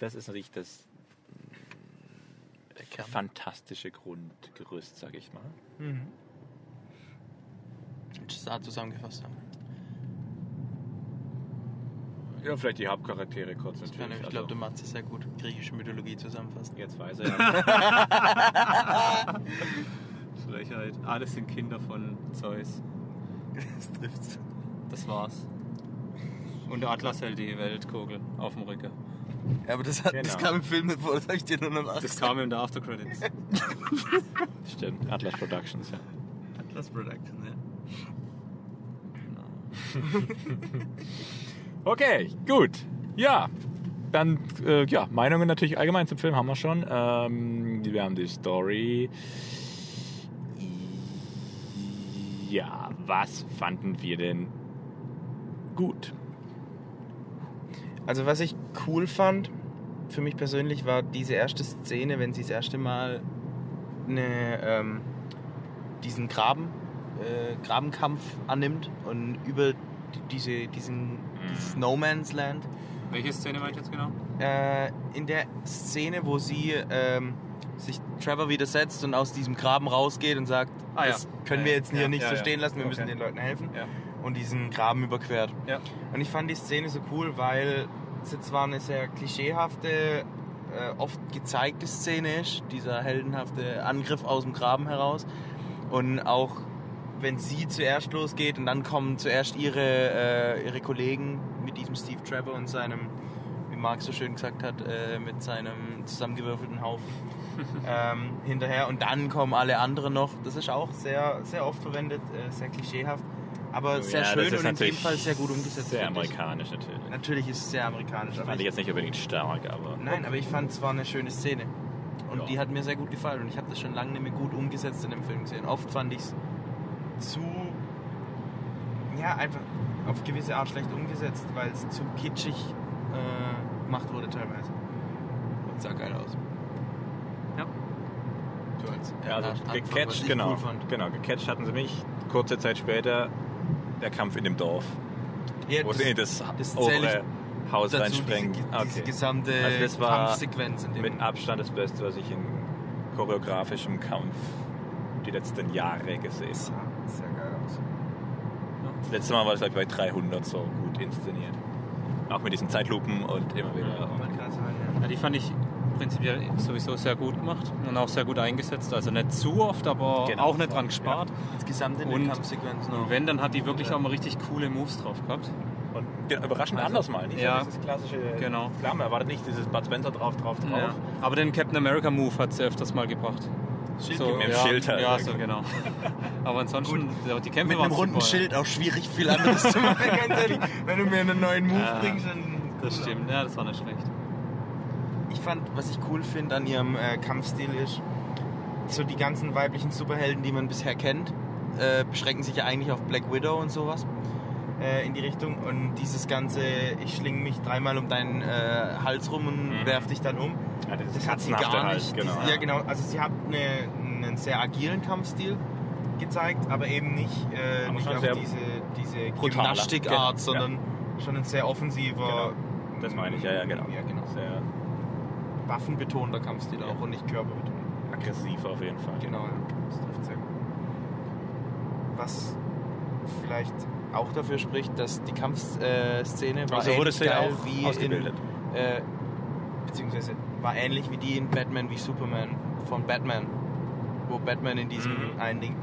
S3: Das ist natürlich das
S5: Der Kern.
S3: fantastische Grundgerüst, sag ich mal.
S5: Mhm. Das da zusammengefasst haben.
S3: Ja, vielleicht die Hauptcharaktere kurz
S5: Ich,
S3: natürlich.
S5: ich glaube,
S3: also,
S5: der Matze sehr gut griechische Mythologie zusammenfassen.
S3: jetzt weiß er ja.
S4: Frechheit. Alles sind Kinder von Zeus.
S5: Das trifft's.
S4: Das war's. Und der Atlas hält die Weltkugel auf dem Rücken.
S5: Ja, aber das, hat, das
S3: Genau.
S5: kam im Film nicht vor, das habe ich dir nur noch
S4: Das
S5: nachgesagt.
S4: kam in der Aftercredits.
S3: Stimmt, Atlas Productions, ja.
S5: Atlas Production, ja.
S3: Okay, gut. Ja, dann, äh, ja, Meinungen natürlich allgemein zum Film haben wir schon. Ähm, wir haben die Story. Ja, was fanden wir denn gut?
S5: Also was ich cool fand, für mich persönlich, war diese erste Szene, wenn sie das erste Mal eine, ähm, diesen Graben, äh, Grabenkampf annimmt und über die- diese, diesen, dieses No Man's Land.
S4: Welche Szene meint jetzt genau?
S5: Äh, in der Szene, wo sie ähm, sich Trevor widersetzt und aus diesem Graben rausgeht und sagt,
S4: Ah, ja.
S5: das können wir
S4: ja.
S5: jetzt hier
S4: Ja,
S5: nicht so stehen lassen, wir müssen
S4: Okay.
S5: den Leuten helfen. Und diesen Graben überquert.
S4: Ja.
S5: Und ich fand die Szene so cool, weil es jetzt zwar eine sehr klischeehafte, äh, oft gezeigte Szene ist, dieser heldenhafte Angriff aus dem Graben heraus. Und auch wenn sie zuerst losgeht und dann kommen zuerst ihre, äh, ihre Kollegen mit diesem Steve Trevor und seinem, wie Marc so schön gesagt hat, äh, mit seinem zusammengewürfelten Haufen ähm, hinterher. Und dann kommen alle anderen noch. Das ist auch sehr, sehr oft verwendet, äh, sehr klischeehaft. Aber sehr
S3: Ja, das
S5: schön und in dem Fall sehr gut umgesetzt.
S3: Sehr amerikanisch natürlich.
S5: Natürlich ist es sehr amerikanisch, aber
S3: Fand ich
S5: ich,
S3: jetzt nicht unbedingt stark, aber.
S5: nein, aber ich fand es war eine schöne Szene. Und
S3: Ja.
S5: die hat mir sehr gut gefallen und ich habe das schon lange nicht mehr gut umgesetzt in dem Film gesehen. Oft fand ich es zu, ja, einfach auf gewisse Art schlecht umgesetzt, weil es zu kitschig äh, gemacht wurde teilweise. Und sah geil aus.
S4: Ja.
S5: Du als
S3: Ja, also gecatcht,
S5: ich
S3: genau.
S5: Cool.
S3: Genau, gecatcht hatten sie mich. Kurze Zeit später der Kampf in dem Dorf,
S5: Ja,
S3: wo
S5: das-
S3: das,
S5: das
S3: obere Haus
S5: dazu
S3: reinspringen.
S5: Diese, diese
S3: Okay.
S5: gesamte
S3: Also das war
S5: Kampfsequenz in dem
S3: Mit Abstand das Beste, was ich in choreografischem Kampf die letzten Jahre gesehen habe.
S5: sah sehr geil aus.
S3: Das letzte Mal war das glaube ich bei 300 so gut inszeniert. Auch mit diesen Zeitlupen und immer wieder.
S5: Ja,
S4: die fand ich prinzipiell sowieso sehr gut gemacht und auch sehr gut eingesetzt. Also nicht zu oft, aber
S3: Genau.
S4: auch nicht dran gespart.
S5: Insgesamt in
S4: Und-
S5: Kampfsequenzen.
S4: Und wenn, dann hat die wirklich auch mal richtig coole Moves drauf gehabt.
S3: Und überraschend
S4: Also,
S3: anders mal. Nicht
S4: ja.
S3: so dieses klassische.
S4: Genau.
S3: Klar, man erwartet nicht dieses Bud Spencer drauf, drauf, drauf.
S4: Ja. Aber den Captain America Move hat sie öfters mal gebracht.
S5: Schild
S4: So,
S3: mit dem
S4: ja,
S3: Schild halt.
S4: Ja, so genau. Aber ansonsten, ja, die Kämpfe
S5: Mit einem runden
S4: super.
S5: Schild auch schwierig, viel anderes zu machen, ganz ehrlich. Wenn du mir einen neuen Move
S4: Ja,
S5: bringst, dann.
S4: Das stimmt, ja, das war nicht schlecht.
S5: Ich fand, was ich cool finde an ihrem äh, Kampfstil ist, so die ganzen weiblichen Superhelden, die man bisher kennt, äh, beschränken sich ja eigentlich auf Black Widow und sowas äh, in die Richtung. Und dieses ganze, ich schlinge mich dreimal um deinen äh, Hals rum und
S3: Mhm.
S5: werf dich dann um.
S3: Ja, das,
S5: Das hat sie gar
S3: halt,
S5: nicht.
S3: Genau.
S5: Diese- ja, genau. Also sie hat eine, einen sehr agilen Kampfstil, gezeigt, aber eben nicht, äh,
S3: Aber
S5: nicht auf diese, diese
S3: brutaler.
S5: Gymnastikart,
S3: Genau,
S5: sondern schon ein sehr offensiver,
S3: Das meine ich, ja, ja, genau.
S5: Ja, genau.
S3: Sehr
S5: waffenbetonter Kampfstil auch und nicht körperbetont.
S3: aggressiv auf jeden Fall.
S5: Genau, ja. das trifft sehr gut. Was vielleicht auch dafür spricht, dass die Kampfszene war
S3: Also
S5: ähnlich geil wie
S3: ausgebildet.
S5: in, äh, beziehungsweise war ähnlich wie die in Batman wie Superman von Batman, wo Batman in diesem
S3: Mhm.
S5: einen Ding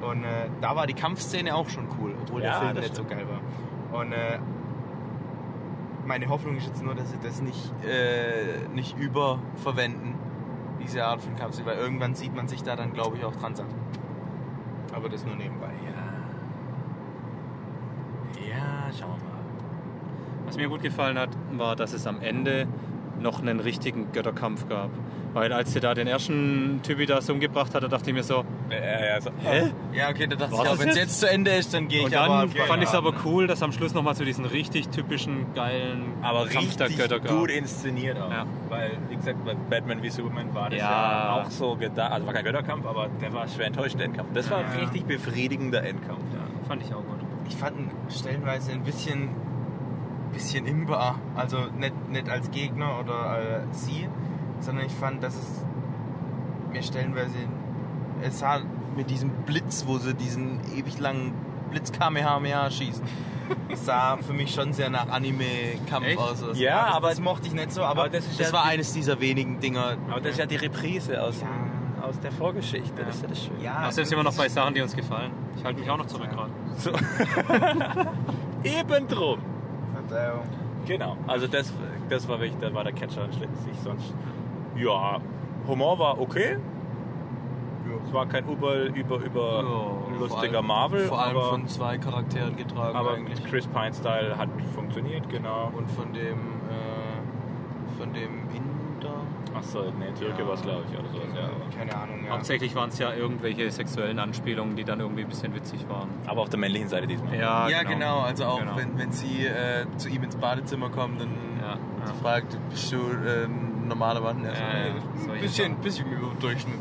S5: und äh, da war die Kampfszene auch schon cool, obwohl
S3: Ja,
S5: der Film nicht so
S3: stimmt.
S5: geil war. Und äh, meine Hoffnung ist jetzt nur, dass sie das nicht, äh, nicht überverwenden, diese Art von Kampfstil, weil irgendwann sieht man sich da dann, glaube ich, auch dran satt. Aber das nur nebenbei.
S3: Ja, schauen wir mal.
S4: Was mir gut gefallen hat, war, dass es am Ende noch einen richtigen Götterkampf gab. Weil als der da den ersten Typi da so umgebracht hat, da dachte ich mir so,
S3: Ja, ja, so.
S4: hä?
S5: Ja, okay, da dachte
S4: War's
S5: ich auch, wenn es
S4: jetzt?
S5: zu Ende ist, dann gehe ich
S4: Und dann
S5: aber...
S4: fand ich es aber cool, dass am Schluss nochmal zu diesen richtig typischen, geilen
S3: Aber
S4: Kampf der Götter gab.
S3: gut inszeniert auch.
S4: Ja.
S3: Weil, wie gesagt, bei Batman wie Superman war das ja,
S4: Ja.
S3: auch so gedacht. Also war kein Götterkampf, aber der war schwer enttäuschender Endkampf. Das war ein richtig befriedigender Endkampf.
S4: Ja, fand ich auch gut.
S5: Ich fand ihn stellenweise ein bisschen, bisschen imbar. Also nicht, nicht als Gegner oder äh, sie, sondern ich fand, dass es mir stellenweise... Es sah mit diesem Blitz, wo sie diesen ewig langen Blitz Kamehameha schießen. Es sah für mich schon sehr nach Anime-Kampf aus. Also,
S3: Ja,
S5: das,
S3: aber-
S5: das mochte ich nicht so, aber,
S3: aber das
S5: das,
S3: ja
S5: war
S3: die-
S5: eines dieser wenigen Dinger.
S3: Aber das ist ja die Reprise aus,
S5: Ja.
S3: aus der Vorgeschichte. Das ist ja das Schöne.
S5: ja,
S4: Aber selbst immer noch bei Sachen, die uns gefallen. Ich halte mich auch noch zurück gerade.
S3: So. Eben drum.
S5: Verzeihung.
S3: Genau. Also das, das war wirklich, das war der Catcher schließlich. Sonst, ja, Humor war okay. Es war kein über, über, über
S4: Ja,
S3: lustiger Marvel,
S5: Vor allem
S3: aber,
S5: von zwei Charakteren getragen
S3: aber
S5: eigentlich.
S3: Chris Pine-Style hat funktioniert, genau.
S5: Und von dem, äh, von dem.
S3: Achso, nee, Türke war es, glaube ich, oder sowas, ja.
S5: Keine Ahnung, ja.
S4: Hauptsächlich waren es ja irgendwelche sexuellen Anspielungen, die dann irgendwie ein bisschen witzig waren.
S3: Aber auf der männlichen Seite diesmal.
S4: Ja,
S5: ja, genau. Also auch
S4: Genau.
S5: wenn, wenn sie äh, zu ihm ins Badezimmer kommt, dann
S4: Ja, ja.
S5: sie fragt, bist du äh, ein normaler Mann? So,
S4: Ja, ja,
S5: "Nee,
S4: solche
S5: ein bisschen, bisschen über Durchschnitt.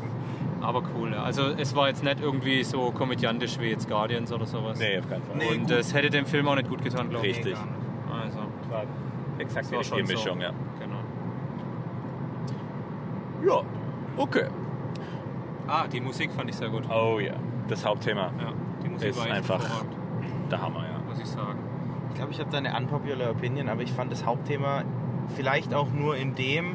S4: Aber cool, ja. Also es war jetzt nicht irgendwie so komödiantisch wie jetzt Guardians oder sowas.
S3: Nee, auf keinen Fall.
S5: Nee.
S4: Und
S5: gut.
S4: es hätte dem Film auch nicht gut getan, glaube ich.
S3: Richtig.
S4: Also,
S3: war exakt die richtige
S4: schon so.
S3: Mischung, ja. Ja, okay.
S4: Ah, die Musik fand ich sehr gut.
S3: Oh ja, das Hauptthema.
S4: Ja, die Musik
S3: Ist
S4: war
S3: einfach- Der Hammer, ja.
S4: muss ich sagen.
S5: Ich glaube, ich habe da eine unpopular Opinion, aber ich fand das Hauptthema vielleicht auch nur in dem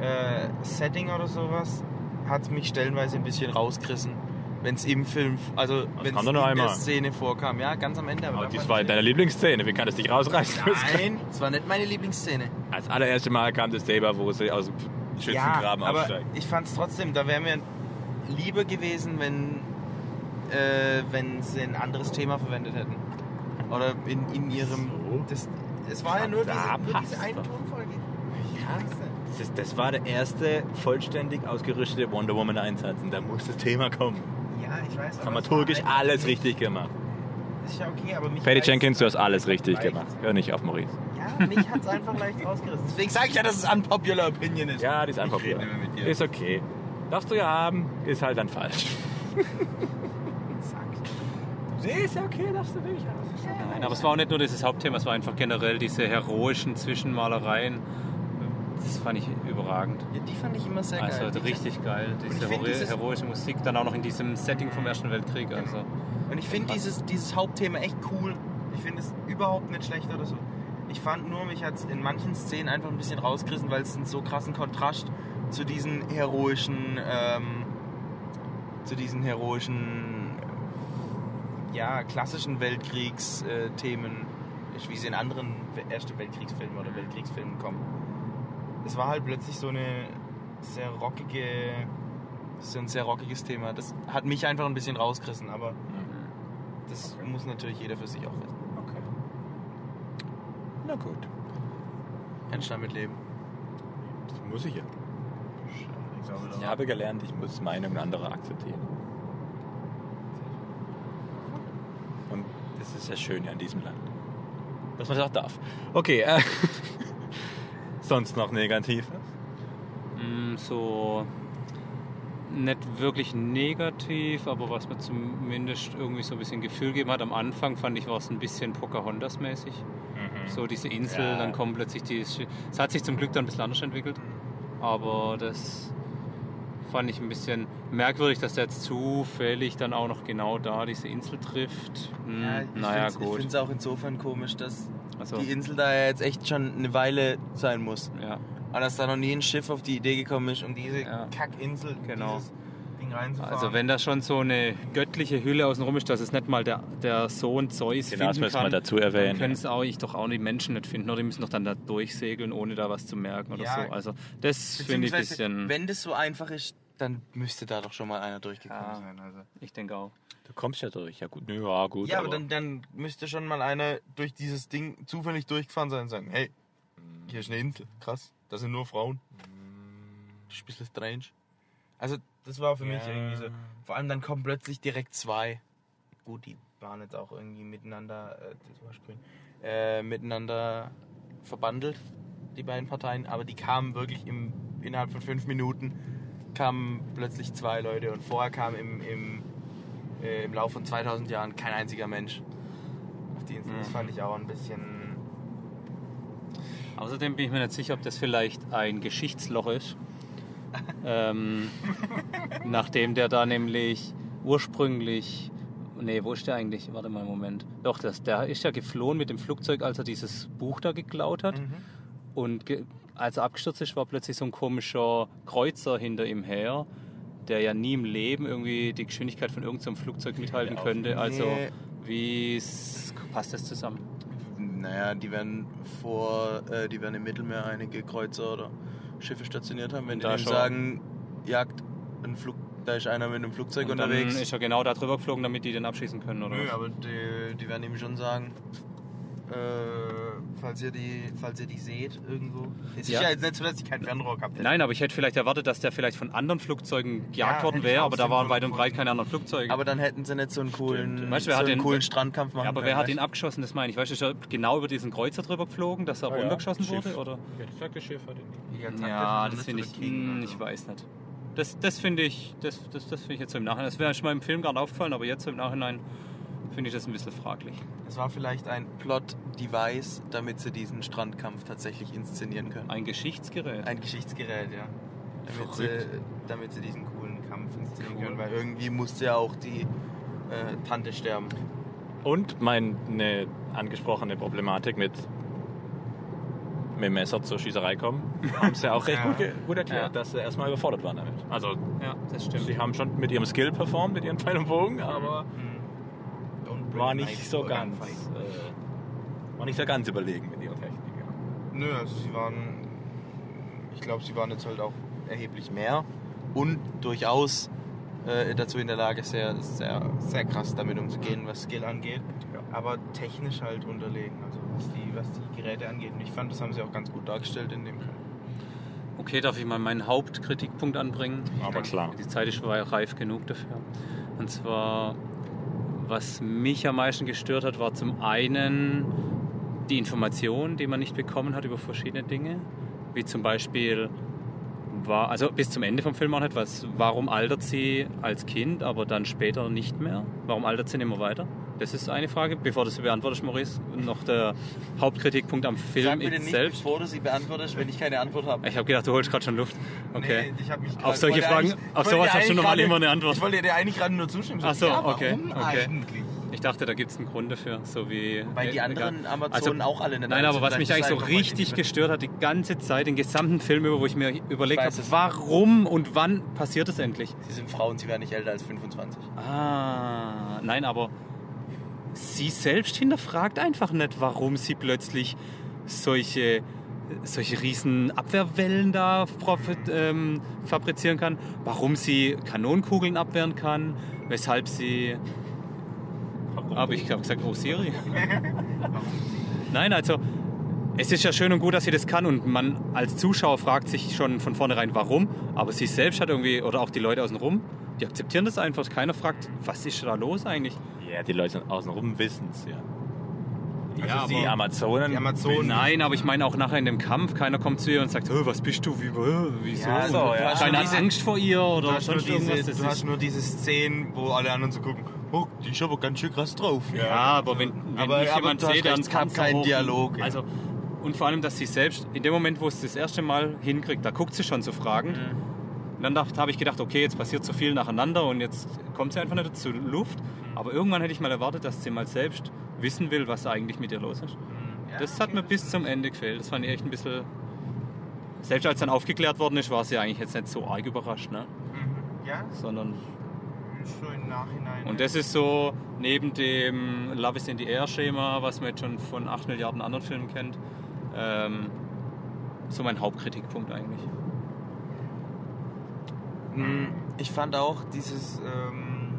S5: äh, Setting oder sowas, hat mich stellenweise ein bisschen rausgerissen. Wenn es im Film, also wenn es in
S3: nur
S5: der
S3: einmal.
S5: Szene vorkam. Ja, ganz am Ende.
S3: Aber
S5: da
S3: das war deine Lieblingsszene, wie kann das dich rausreißen?
S5: Nein, das war nicht meine Lieblingsszene.
S3: Als allererste Mal kam das Saber, wo sie aus dem Schützengraben
S5: ja, aber
S3: aufsteigt.
S5: ich fand es trotzdem, da wäre mir lieber gewesen, wenn, äh, wenn sie ein anderes Thema verwendet hätten. Oder in, in ihrem...
S3: So?
S5: Das, es war ja nur
S3: Da
S5: diese, nur diese eine. Tonfolge. Ja,
S3: Das, ist, das war der erste vollständig ausgerüstete Wonder Woman Einsatz und da muss das Thema kommen.
S5: ja, ich weiß.
S3: Dramaturgisch
S5: einfach
S3: alles richtig gemacht.
S5: Ist ja okay, aber mich
S3: Patty Jenkins, du hast alles richtig gemacht. Hör nicht auf Maurice.
S5: Ja, mich hat es einfach leicht rausgerissen. Deswegen sage ich ja, dass es unpopular Opinion ist.
S3: Ja, die ist einfach
S5: Ich rede nicht mehr mit dir.
S3: Ist okay. Darfst du ja haben, ist halt dann falsch. Nee, ist ja okay, darfst du wirklich haben.
S4: Nein, aber es war auch nicht nur dieses Hauptthema, es war einfach generell diese heroischen Zwischenmalereien. Das fand ich überragend.
S5: Ja, die fand ich immer sehr
S4: Also
S5: geil. Die-
S4: richtig geil, diese
S5: find
S4: hero-
S5: dieses-
S4: heroische Musik, dann auch noch in diesem Setting vom Ersten Weltkrieg. Also.
S5: Und ich finde dieses, dieses Hauptthema echt cool. Ich finde es überhaupt nicht schlecht oder so. Ich fand nur, mich hat es in manchen Szenen einfach ein bisschen rausgerissen, weil es einen so krassen Kontrast zu diesen heroischen, ähm, zu diesen heroischen, ja, klassischen Weltkriegsthemen ist, wie sie in anderen Erste Weltkriegsfilmen oder Weltkriegsfilmen kommen. Es war halt plötzlich so eine sehr rockige, so ein sehr rockiges Thema. Das hat mich einfach ein bisschen rausgerissen, aber das muss natürlich jeder für sich auch wissen.
S3: Okay. Na gut.
S5: Kannst du damit leben?
S3: Das muss ich ja. Ich habe gelernt, ich muss Meinungen anderer akzeptieren. Und das ist ja schön ja in diesem Land. Dass man das auch darf. Okay, äh, sonst noch negativ?
S4: Mm, so nicht wirklich negativ, aber was mir zumindest irgendwie so ein bisschen Gefühl gegeben hat. Am Anfang fand ich, war es ein bisschen Pocahontas-mäßig. So diese Insel,
S3: Ja.
S4: dann kommen plötzlich die. Es hat sich zum Glück dann ein bisschen anders entwickelt. Aber das fand ich ein bisschen merkwürdig, dass der jetzt zufällig dann auch noch genau da diese Insel trifft. Hm,
S5: Ja, ich
S4: naja,
S5: find's- Ich
S4: gut.
S5: finde es auch insofern komisch, dass
S4: Also,
S5: die Insel da ja jetzt echt schon eine Weile sein muss.
S4: ja.
S5: Und dass da noch nie ein Schiff auf die Idee gekommen ist, um diese
S4: Ja.
S5: Kackinsel,
S4: Genau.
S5: dieses Ding reinzufahren.
S4: Also wenn da schon so eine göttliche Hülle außenrum ist, dass es nicht mal der, der Sohn Zeus
S3: Genau, das
S4: finden
S3: müssen wir
S4: kann,
S3: dazu
S4: dann
S3: erwähnen.
S4: können es auch, ich doch auch die Menschen nicht finden. Oder die müssen doch dann da durchsegeln, ohne da was zu merken oder
S5: Ja.
S4: so. Also das finde ich ein bisschen...
S5: Wenn das so einfach ist, dann müsste da doch schon mal einer durchgekommen
S4: Ja.
S5: sein. Also.
S4: Ich denke auch.
S3: Du kommst ja durch. Ja gut, nö, ja gut.
S8: Ja, aber dann, dann müsste schon mal einer durch dieses Ding zufällig durchgefahren sein und sagen, hey, hier ist eine Insel, krass, da sind nur Frauen. Das ist ein bisschen strange. Also das war für mich
S3: Ja.
S8: irgendwie so. Vor allem dann kommen plötzlich direkt zwei. Gut, die waren jetzt auch irgendwie miteinander, äh, das war grün, äh, miteinander verbandelt, die beiden Parteien, aber die kamen wirklich im, innerhalb von fünf Minuten kamen plötzlich zwei Leute und vorher kam im, im, äh, im Laufe von 2000 Jahren kein einziger Mensch auf die Insel. Das
S4: Mhm.
S8: fand ich auch ein bisschen.
S4: Außerdem bin ich mir nicht sicher, ob das vielleicht ein Geschichtsloch ist. Ähm, nachdem der da nämlich ursprünglich. Nee, wo ist der eigentlich? Warte mal einen Moment. Doch, das, der ist ja geflohen mit dem Flugzeug, als er dieses Buch da geklaut hat.
S8: Mhm.
S4: Und ge als er abgestürzt ist, war plötzlich so ein komischer Kreuzer hinter ihm her, der ja nie im Leben irgendwie die Geschwindigkeit von irgendeinem Flugzeug mithalten
S5: Ja,
S4: könnte. Also, wie passt das zusammen?
S5: Naja, die werden vor, äh, die werden im Mittelmeer einige Kreuzer oder Schiffe stationiert haben. Wenn
S4: Und
S5: die
S4: da
S5: denen sagen, Jagd, ein Flug, da ist einer mit einem Flugzeug
S4: Und dann
S5: unterwegs.
S4: ist er genau da drüber geflogen, damit die den abschießen können, oder?
S5: Nö,
S4: was?
S5: aber die, die werden ihm schon sagen, äh, falls ihr die, falls ihr die seht irgendwo. Es ist
S4: Ja.
S5: ja jetzt nicht so, dass ich kein Fernrohr gehabt hätte.
S4: Nein, aber ich hätte vielleicht erwartet, dass der vielleicht von anderen Flugzeugen gejagt
S8: Ja,
S4: worden wäre, aber da waren weit und breit keine anderen Flugzeuge.
S5: Aber dann hätten sie nicht so einen coolen,
S4: Stimmt. Weißt wer
S5: so
S4: hat
S5: einen
S4: den-
S5: coolen Strandkampf machen
S4: ja, aber wer hat ihn abgeschossen, das meine ich. Weißt du, ist er genau über diesen Kreuzer drüber geflogen, dass er
S3: Ah ja,
S4: runtergeschossen
S3: Schiff.
S4: wurde? Oder?
S3: das Schiff hat ihn.
S8: Ja,
S4: Ja, das finde ich,
S8: King,
S4: hm,
S8: also.
S4: ich weiß nicht. Das, das finde ich, das, das, das finde ich jetzt so im Nachhinein. Das wäre schon mal im Film gerade aufgefallen, aber jetzt so im Nachhinein finde ich das ein bisschen fraglich.
S5: Es war vielleicht ein Plot-Device, damit sie diesen Strandkampf tatsächlich inszenieren können.
S4: Ein Geschichtsgerät.
S5: Ein Geschichtsgerät, ja. Damit sie, damit sie diesen coolen Kampf inszenieren
S4: Cool.
S5: können, weil irgendwie musste ja auch die äh, Tante sterben.
S3: Und meine angesprochene Problematik mit mit dem Messer zur Schießerei kommen, haben sie ja auch recht
S8: Ja.
S3: gut, gut erklärt,
S4: Ja.
S3: dass sie erstmal überfordert waren damit. Also,
S4: ja, das stimmt.
S3: sie haben schon mit ihrem Skill performt, mit ihren Pfeil und Bogen, aber
S8: bring
S3: war nicht so ganz, äh, war nicht so ganz überlegen mit ihrer Technik. Ja.
S8: Nö, also sie waren. Ich glaube, sie waren jetzt halt auch erheblich mehr und durchaus äh, dazu in der Lage, sehr, sehr, sehr krass damit umzugehen, was Skill angeht. Aber technisch halt unterlegen, also was die, was die Geräte angeht. Und ich fand, das haben sie auch ganz gut dargestellt in dem Film.
S4: Okay, darf ich mal meinen Hauptkritikpunkt anbringen?
S3: Aber klar.
S4: Die Zeit ist wei- reif genug dafür. Und zwar, was mich am meisten gestört hat, war zum einen die Information, die man nicht bekommen hat über verschiedene Dinge. Wie zum Beispiel, war, also bis zum Ende vom Film auch nicht, was, warum altert sie als Kind, aber dann später nicht mehr? Warum altert sie immer weiter? Das ist eine Frage. Bevor du sie beantwortest, Maurice, noch der Hauptkritikpunkt am Film
S5: Sag bitte nicht,
S4: selbst.
S5: bevor du sie beantwortest, wenn ich keine Antwort habe.
S4: Ich habe gedacht, du holst gerade schon Luft. Okay.
S8: Nee, mich
S4: Auf
S8: grad-
S4: solche Fragen, auf sowas hast du normal immer eine Antwort.
S8: Ich wollte dir eigentlich gerade nur zustimmen.
S4: Ach so,
S8: ja,
S4: okay, okay.
S8: eigentlich?
S4: Ich dachte, da gibt es einen Grund dafür, so wie.
S5: Weil die anderen. Amazonen auch alle nicht
S4: Nein, aber was mich eigentlich so richtig gestört hat, die ganze Zeit, den gesamten Film über, wo ich mir überlegt habe, warum und wann passiert es endlich?
S5: Sie sind Frauen, sie werden nicht älter als 25.
S4: Ah, nein, aber sie selbst hinterfragt einfach nicht, warum sie plötzlich solche, solche riesen Abwehrwellen da profit, ähm, fabrizieren kann, warum sie Kanonenkugeln abwehren kann, weshalb sie... Aber ich habe gesagt, oh Siri. Nein, also es ist ja schön und gut, dass sie das kann und man als Zuschauer fragt sich schon von vornherein, warum. Aber sie selbst hat irgendwie, oder auch die Leute außenrum, die akzeptieren das einfach. Keiner fragt, was ist da los eigentlich?
S3: Ja, die Leute außenrum wissen es ja.
S4: Ja,
S3: die
S4: aber-
S3: Amazonen.
S5: Die Amazonen.
S4: Nein, aber ich meine auch nachher in dem Kampf, keiner kommt zu ihr und sagt, "Hö, was bist du, wie, wieso?
S5: Ja,
S3: so, ja.
S4: Keiner hat Angst vor ihr
S5: Du
S4: oder
S5: hast, nur
S4: sonst irgendwas.
S5: diese,
S4: Das
S5: du hast nur diese Szenen, wo alle anderen so gucken, oh, die ist aber ganz schön krass drauf.
S4: ja, aber wenn, wenn
S5: Aber-
S4: ich
S5: aber
S4: jemand
S5: du
S4: sehe, Panzer
S5: keinen
S4: hoch-
S5: Dialog, ja.
S4: Also, und vor allem, dass sie selbst, in dem Moment, wo es das erste Mal hinkriegt, da guckt sie schon so fragend.
S5: Mhm.
S4: Und dann habe ich gedacht, okay, jetzt passiert so viel nacheinander und jetzt kommt sie einfach nicht zur Luft. Aber irgendwann hätte ich mal erwartet, dass sie mal selbst wissen will, was eigentlich mit ihr los ist. Das hat mir bis zum Ende gefehlt. Das fand ich echt ein bisschen. Selbst als dann aufgeklärt worden ist, war sie eigentlich jetzt nicht so arg überrascht, ne?
S5: Ja,
S4: Sondern.
S5: so im Nachhinein.
S4: Und das ist so neben dem Love is in the Air Schema, was man jetzt schon von 8 Milliarden anderen Filmen kennt, ähm, so mein Hauptkritikpunkt eigentlich.
S5: Mm, Ich fand auch dieses, ähm,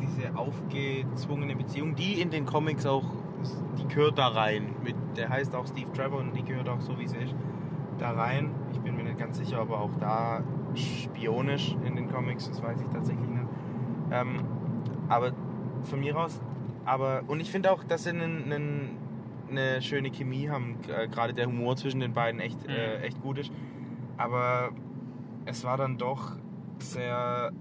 S5: diese aufgezwungene Beziehung, die in den Comics auch, die gehört da rein. Mit, der heißt auch Steve Trevor und die gehört auch so wie sie ist da rein. Ich bin mir nicht ganz sicher, aber auch da spionisch in den Comics, das weiß ich tatsächlich nicht. Ähm, aber von mir aus, aber und ich finde auch, dass sie einen, einen, eine schöne Chemie haben, G- gerade der Humor zwischen den beiden echt, äh, echt gut ist. Aber es war dann doch sehr,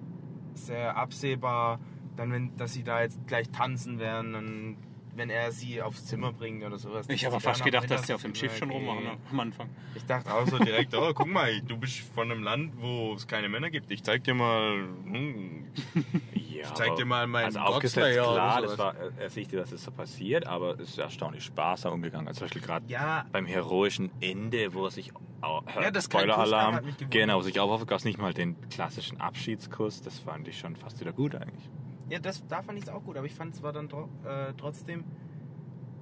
S5: sehr absehbar, dann wenn, dass sie da jetzt gleich tanzen werden, dann, wenn er sie aufs Zimmer bringt oder sowas.
S4: Ich habe fast gedacht, dass sie auf dem Schiff schon rummachen ne, am Anfang.
S5: Ich dachte auch so direkt, oh, guck mal, du bist von einem Land, wo es keine Männer gibt. Ich zeig dir mal, hm,
S3: Ja,
S5: Ich zeig dir mal meinen
S3: Also aufgesetzt, klar, das war äh, ersichtlich, dass es so passiert, aber es ist erstaunlich sparsam umgegangen. Also zum Beispiel gerade
S5: Ja.
S3: beim heroischen Ende, wo er sich auch,
S5: Ja, das
S3: Spoiler-Alarm,
S5: hat mich gewundert.
S3: genau, sich auch gab es nicht mal den klassischen Abschiedskuss, das fand ich schon fast wieder gut eigentlich.
S5: Ja, das, da fand ich es auch gut, aber ich fand es war dann tro äh, trotzdem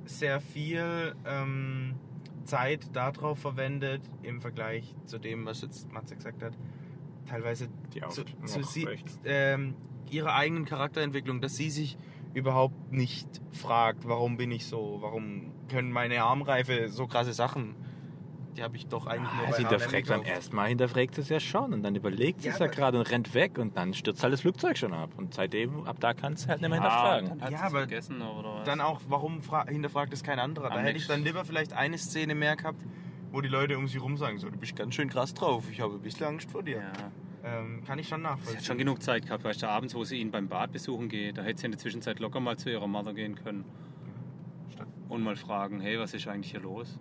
S5: sehr viel ähm, Zeit darauf verwendet im Vergleich zu dem, was jetzt Matze gesagt hat. Teilweise
S3: Die
S5: zu, zu sie, ähm, ihrer eigenen Charakterentwicklung, dass sie sich überhaupt nicht fragt, warum bin ich so, warum können meine Armreife so krasse Sachen. Die habe ich doch eigentlich nur
S3: Ah,
S5: bei
S3: sie
S5: H&M
S3: hinterfragt dann
S5: gekauft.
S3: erstmal hinterfragt es ja schon und dann überlegt sie
S5: Ja,
S3: es ja gerade und rennt weg und dann stürzt halt das Flugzeug schon ab und seitdem ab da kannst du halt nicht mehr
S4: dann
S3: hinterfragen.
S4: hat
S5: Ja, aber
S4: vergessen oder was?
S5: Dann auch, warum fra- hinterfragt es kein anderer? Da
S4: Am
S5: hätte ich dann lieber vielleicht eine Szene mehr gehabt, wo die Leute um sie rum sagen, so, du bist ganz schön krass drauf, ich habe ein bisschen Angst vor dir.
S4: ja.
S5: Ähm, kann ich schon
S4: Sie
S5: nachvollziehen.
S4: hat schon genug Zeit gehabt, weißt du, abends, wo sie ihn beim Bad besuchen geht, da hätte sie in der Zwischenzeit locker mal zu ihrer Mother gehen können.
S5: Statt-
S4: Und mal fragen, hey, was ist eigentlich hier los?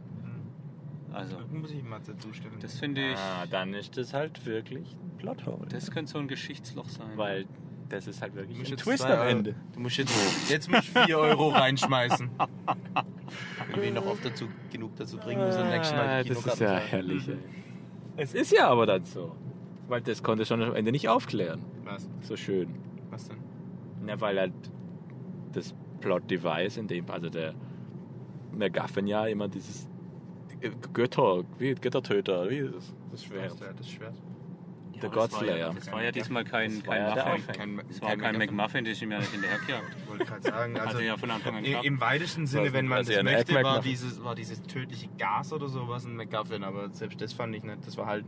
S4: Also,
S5: Muss ich Matze zustimmen.
S4: das finde ich,
S3: Ah, dann ist das halt wirklich ein Plothole.
S4: das könnte so ein Geschichtsloch sein.
S3: Weil das ist halt wirklich ein
S5: jetzt
S3: Twist am
S5: Euro-
S3: Ende.
S5: Du musst jetzt, jetzt musst du 4 Euro reinschmeißen. Wenn wir ihn noch oft dazu, genug dazu bringen müssen, nächstes Mal
S3: Ah,
S5: die
S3: das ist ja herrlich. ey. Es ist ja aber dann so. Weil das konnte schon am Ende nicht aufklären.
S5: Was?
S3: So schön.
S5: Was denn?
S3: Na, weil halt das Plot-Device, in dem, also der MacGuffin ja immer dieses Götter, wie Göttertöter, wie ist das? Das Schwert.
S5: Das Schwert.
S3: Der
S4: das war
S3: Godslayer.
S4: ja- Das war ja diesmal kein,
S3: war
S4: kein
S3: ja der
S4: Muffin.
S5: Kein,
S4: Das war kein McMuffin, das ist ihm ja nicht hinterhergejagt.
S5: Ich wollte gerade sagen, also,
S4: Also ja von Anfang an
S5: im weitesten Sinne, wenn man
S3: quasi
S5: das möchte, war dieses, war dieses tödliche Gas oder sowas ein McGuffin, aber selbst das fand ich nicht. Das war halt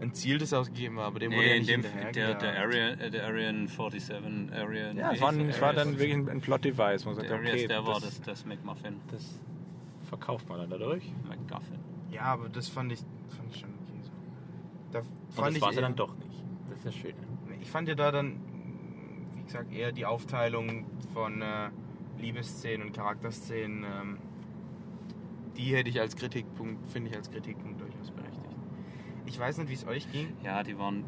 S5: ein Ziel, das ausgegeben war, aber dem wurde
S4: Nee,
S5: ja
S4: in
S5: nicht
S4: dem, der, der, Area, äh, der Arian 47, Arian,
S3: Ja, es war,
S4: der?
S3: es war dann wirklich ein, Plot-Device. Man sagt,
S4: Der
S3: okay,
S4: der war
S3: das,
S4: das, das McMuffin.
S3: das verkauft man dann dadurch.
S4: McGuffin.
S5: Ja, aber das fand ich, fand ich schon okay so. Da
S3: Und
S5: fand
S3: das war sie
S5: eher-
S3: dann doch nicht. Das ist das Schöne.
S5: Ich fand ja da dann, wie gesagt, eher die Aufteilung von äh, Liebesszenen und Charakterszenen, ähm, die hätte ich als Kritikpunkt, finde ich als Kritikpunkt durchaus berechtigt. Ich weiß nicht, wie es euch ging.
S4: Ja, die waren,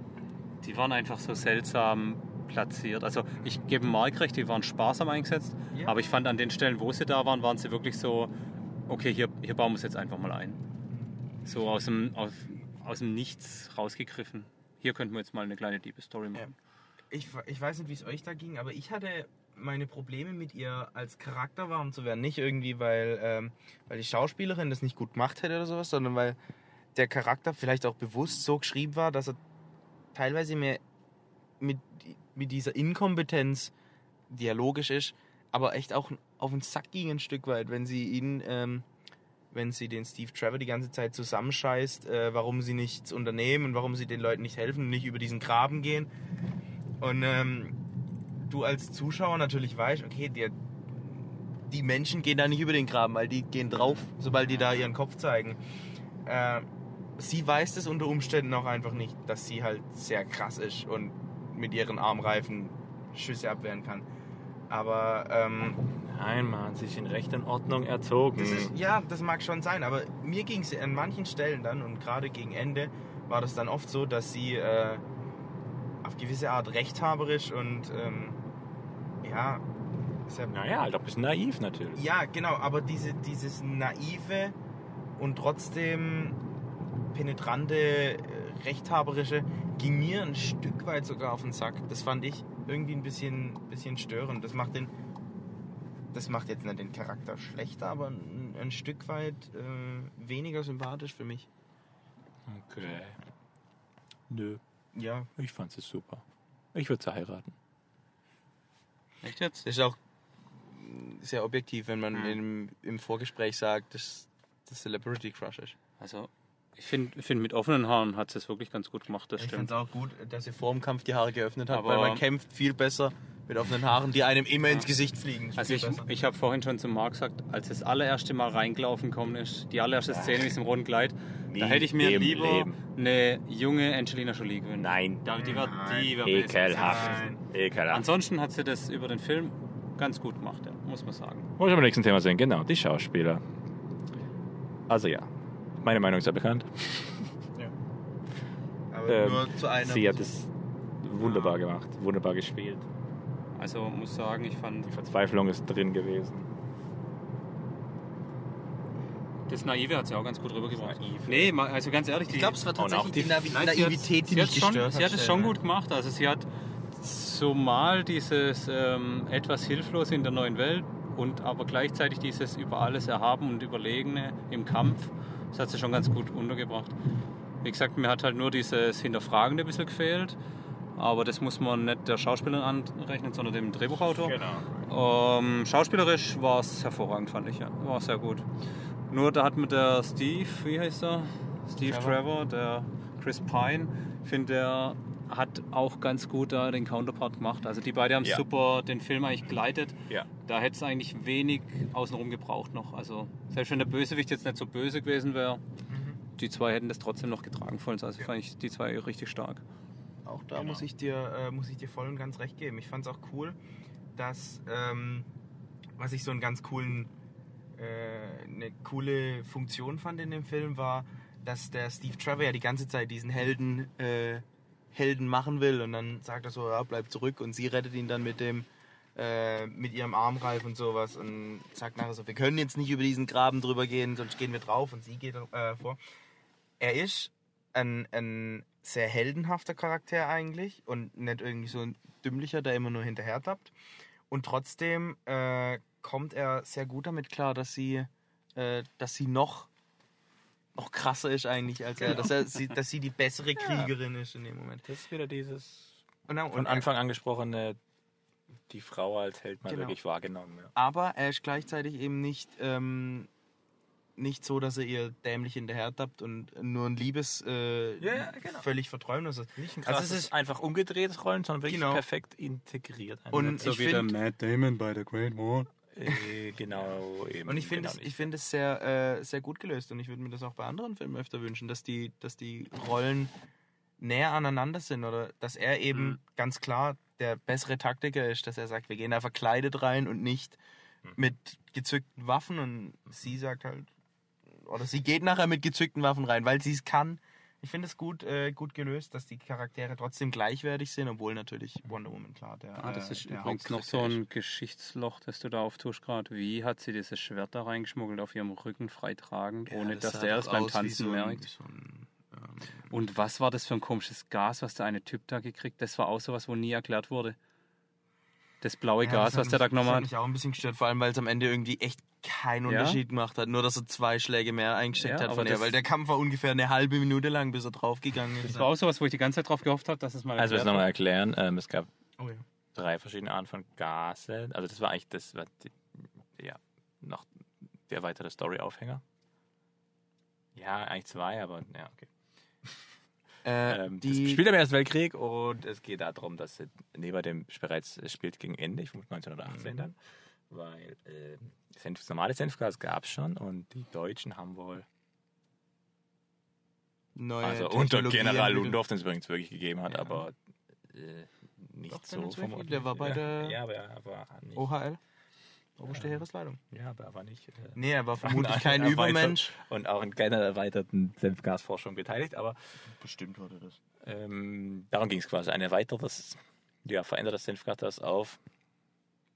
S4: die waren einfach so seltsam platziert. Also ich gebe Mark recht, die waren sparsam eingesetzt,
S5: Ja.
S4: aber ich fand an den Stellen, wo sie da waren, waren sie wirklich so, okay, hier, hier bauen wir es jetzt einfach mal ein. So aus dem, aus, aus dem Nichts rausgegriffen. Hier könnten wir jetzt mal eine kleine Liebesstory machen.
S5: Ich, ich weiß nicht, wie es euch da ging, aber ich hatte meine Probleme mit ihr als Charakter warm zu werden. Nicht irgendwie, weil, ähm, weil die Schauspielerin das nicht gut gemacht hätte oder sowas, sondern weil der Charakter vielleicht auch bewusst so geschrieben war, dass er teilweise mir mit, mit dieser Inkompetenz dialogisch ist, aber echt auch auf den Sack ging ein Stück weit, wenn sie ihn, ähm, wenn sie den Steve Trevor die ganze Zeit zusammenscheißt, äh, warum sie nichts unternehmen und warum sie den Leuten nicht helfen und nicht über diesen Graben gehen. Und ähm, du als Zuschauer natürlich weißt, okay, der, die Menschen gehen da nicht über den Graben, weil die gehen drauf, sobald die da ihren Kopf zeigen. Äh, sie weiß es unter Umständen auch einfach nicht, dass sie halt sehr krass ist und mit ihren Armreifen Schüsse abwehren kann. Aber ähm,
S3: Nein, man hat sich in Recht und Ordnung erzogen.
S5: das ist, ja, das mag schon sein, aber mir ging es an manchen Stellen dann und gerade gegen Ende war das dann oft so, dass sie äh, auf gewisse Art rechthaberisch und ähm, ja, sehr,
S3: naja, halt auch ein bisschen naiv natürlich.
S5: ja, genau, aber diese, dieses naive und trotzdem penetrante, äh, rechthaberische ging mir ein Stück weit sogar auf den Sack. Das fand ich irgendwie ein bisschen, bisschen störend. Das macht den, das macht jetzt nicht den Charakter schlechter, aber ein, ein Stück weit äh, weniger sympathisch für mich.
S3: Okay. Nö,
S5: Ja,
S3: ich fand es super. Ich würde sie heiraten.
S4: Echt jetzt?
S5: das ist auch sehr objektiv, wenn man im, im Vorgespräch sagt, dass das Celebrity Crush ist.
S4: Also, ich finde, find, mit offenen Haaren hat sie es wirklich ganz gut gemacht, das
S5: Ich finde es auch gut, dass sie vor dem Kampf die Haare geöffnet hat,
S4: Aber-
S5: weil man kämpft viel besser mit offenen Haaren, die einem immer ins Gesicht fliegen.
S4: Also ich,
S5: besser.
S4: ich habe vorhin schon zum Marc gesagt, als das allererste Mal reingelaufen gekommen ist, die allererste Szene mit diesem roten Kleid, da hätte ich mir lieber
S3: Leben.
S4: eine junge Angelina Jolie gewünscht.
S3: Nein.
S4: Da, die war, die war
S3: Ekelhaft.
S5: Nein.
S3: Ekelhaft.
S4: Ansonsten hat sie das über den Film ganz gut gemacht, ja, muss man sagen.
S3: Wollen wir beim nächsten Thema sehen? Genau, die Schauspieler. Also ja, meine Meinung ist ja bekannt.
S5: Aber
S3: Ähm,
S5: nur zu einer.
S3: Sie hat es wunderbar gemacht, wunderbar gespielt.
S4: Also muss sagen, ich fand
S3: Die Verzweiflung ist drin gewesen.
S4: das Naive hat sie auch ganz gut rübergebracht.
S3: Naive.
S4: Nee, also ganz ehrlich,
S5: ich glaube, es war tatsächlich
S3: die-
S5: die, Navi
S4: Nein, sie hat-
S5: Naivität, die
S4: sie hat
S5: mich gestört
S4: Sie hat es schon gut gemacht. Also sie hat zumal dieses ähm, etwas hilflose in der neuen Welt und aber gleichzeitig dieses über alles erhaben und überlegene im Kampf. Das hat sie schon ganz gut untergebracht. Wie gesagt, mir hat halt nur dieses Hinterfragende ein bisschen gefehlt. Aber das muss man nicht der Schauspielerin anrechnen, sondern dem Drehbuchautor.
S3: Genau.
S4: Ähm, schauspielerisch war es hervorragend, fand ich. Ja. War sehr gut. Nur da hat mir der Steve, wie heißt er? Steve Trevor, der Chris Pine, finde der hat auch ganz gut da den Counterpart gemacht. Also die beiden haben
S3: Ja.
S4: super den Film eigentlich geleitet.
S3: Ja.
S4: Da hätte es eigentlich wenig außenrum gebraucht noch. Also selbst wenn der Bösewicht jetzt nicht so böse gewesen wäre, die zwei hätten das trotzdem noch getragen voll. Also fand ich die zwei richtig stark.
S5: Auch da muss, ich dir, äh, muss ich dir voll und ganz recht geben. Ich fand es auch cool, dass, ähm, was ich so einen ganz coolen, äh, eine coole Funktion fand in dem Film, war, dass der Steve Trevor ja die ganze Zeit diesen Helden, äh, Helden machen will und dann sagt er so, ja, bleib zurück und sie rettet ihn dann mit dem, äh, mit ihrem Armreif und sowas und sagt nachher so, wir können jetzt nicht über diesen Graben drüber gehen, sonst gehen wir drauf und sie geht äh, vor. Er ist ein, ein sehr heldenhafter Charakter eigentlich und nicht irgendwie so ein dümmlicher, der immer nur hinterher tappt. Und trotzdem äh, kommt er sehr gut damit klar, dass sie, äh, dass sie noch, noch krasser ist eigentlich als er. Dass, er sie, dass sie die bessere Kriegerin ist in dem Moment.
S3: Das ist wieder dieses
S5: Und, dann-
S3: von
S5: und
S3: Anfang angesprochene, die Frau als Held mal
S5: Genau.
S3: wirklich wahrgenommen. Ja.
S5: Aber er ist gleichzeitig eben nicht, ähm, nicht so, dass er ihr dämlich hinterher tappt und nur ein Liebes äh,
S3: Ja, ja, genau.
S5: völlig verträumt ist.
S3: Nicht ein
S5: Also
S3: krasses,
S5: es ist-
S3: einfach umgedrehtes Rollen, sondern wirklich
S5: Genau.
S3: perfekt integriert.
S5: Und
S4: So
S5: ich
S4: wie der
S5: finde,
S4: Matt Damon bei The Great Wall.
S3: Äh, genau eben.
S5: Und ich finde
S3: genau
S5: es, ich finde es sehr, äh, sehr gut gelöst und ich würde mir das auch bei anderen Filmen öfter wünschen, dass die, dass die Rollen näher aneinander sind oder dass er eben
S3: Mhm.
S5: ganz klar der bessere Taktiker ist, dass er sagt, wir gehen da verkleidet rein und nicht
S3: Mhm.
S5: mit gezückten Waffen und sie sagt halt, oder sie geht nachher mit gezückten Waffen rein, weil sie es kann. Ich finde es gut, äh, gut gelöst, dass die Charaktere trotzdem gleichwertig sind, obwohl natürlich Wonder Woman klar der
S4: Ah, das
S5: äh,
S4: ist
S5: der
S4: übrigens noch so ein Geschichtsloch, das du da auftust gerade. Wie hat sie dieses Schwert da reingeschmuggelt auf ihrem Rücken freitragend.
S5: Ja,
S4: ohne dass
S5: sah
S4: der es beim Tanzen
S5: so ein-
S4: merkt?
S5: so ein, ähm,
S4: Und was war das für ein komisches Gas, was der eine Typ da gekriegt? Das war auch sowas, wo nie erklärt wurde. Das blaue
S5: Ja,
S4: Gas,
S5: das
S4: was der da
S5: mich-
S4: genommen
S5: Das
S4: hat.
S5: hat mich auch ein bisschen gestört, vor allem weil es am Ende irgendwie echt keinen
S4: Ja?
S5: Unterschied gemacht hat. Nur, dass er zwei Schläge mehr eingesteckt
S4: Ja,
S5: hat von ihr, weil der Kampf war ungefähr eine halbe Minute lang, bis er draufgegangen ist.
S4: Das war auch sowas, wo ich die ganze Zeit drauf gehofft habe, dass es mal
S3: Also, wir
S4: erklärt
S3: nochmal erklären. Ähm, es gab
S5: oh ja.
S3: drei verschiedene Arten von Gase. Also, das war eigentlich das, war die, ja, noch der erweiterte Story-Aufhänger. Ja, eigentlich zwei, aber ja, okay.
S5: Äh,
S3: Ähm, das spielt im Ersten Weltkrieg und es geht darum, dass es neben dem bereits es spielt gegen Ende, ich vermute 1918 dann, weil äh, Senf, normale Senfgas gab es schon und die Deutschen haben wohl,
S5: Neue
S3: also unter General. Ludendorff, den es übrigens wirklich gegeben hat,
S5: Ja.
S3: aber äh, nicht
S5: Doch,
S3: so vermutlich.
S5: Der war bei
S3: ja,
S5: der
S3: Ja, aber er war nicht.
S5: OHL? Oberste
S3: Ja.
S5: Heeresleitung.
S3: Ja, aber er war nicht. Äh,
S5: Nee, er war vermutlich kein Übermensch.
S3: Und auch in keiner erweiterten Senfgasforschung beteiligt, aber
S5: Bestimmt wurde das.
S3: ähm, darum ging es quasi. Ein erweitertes, ja, verändertes Senfgas, das auf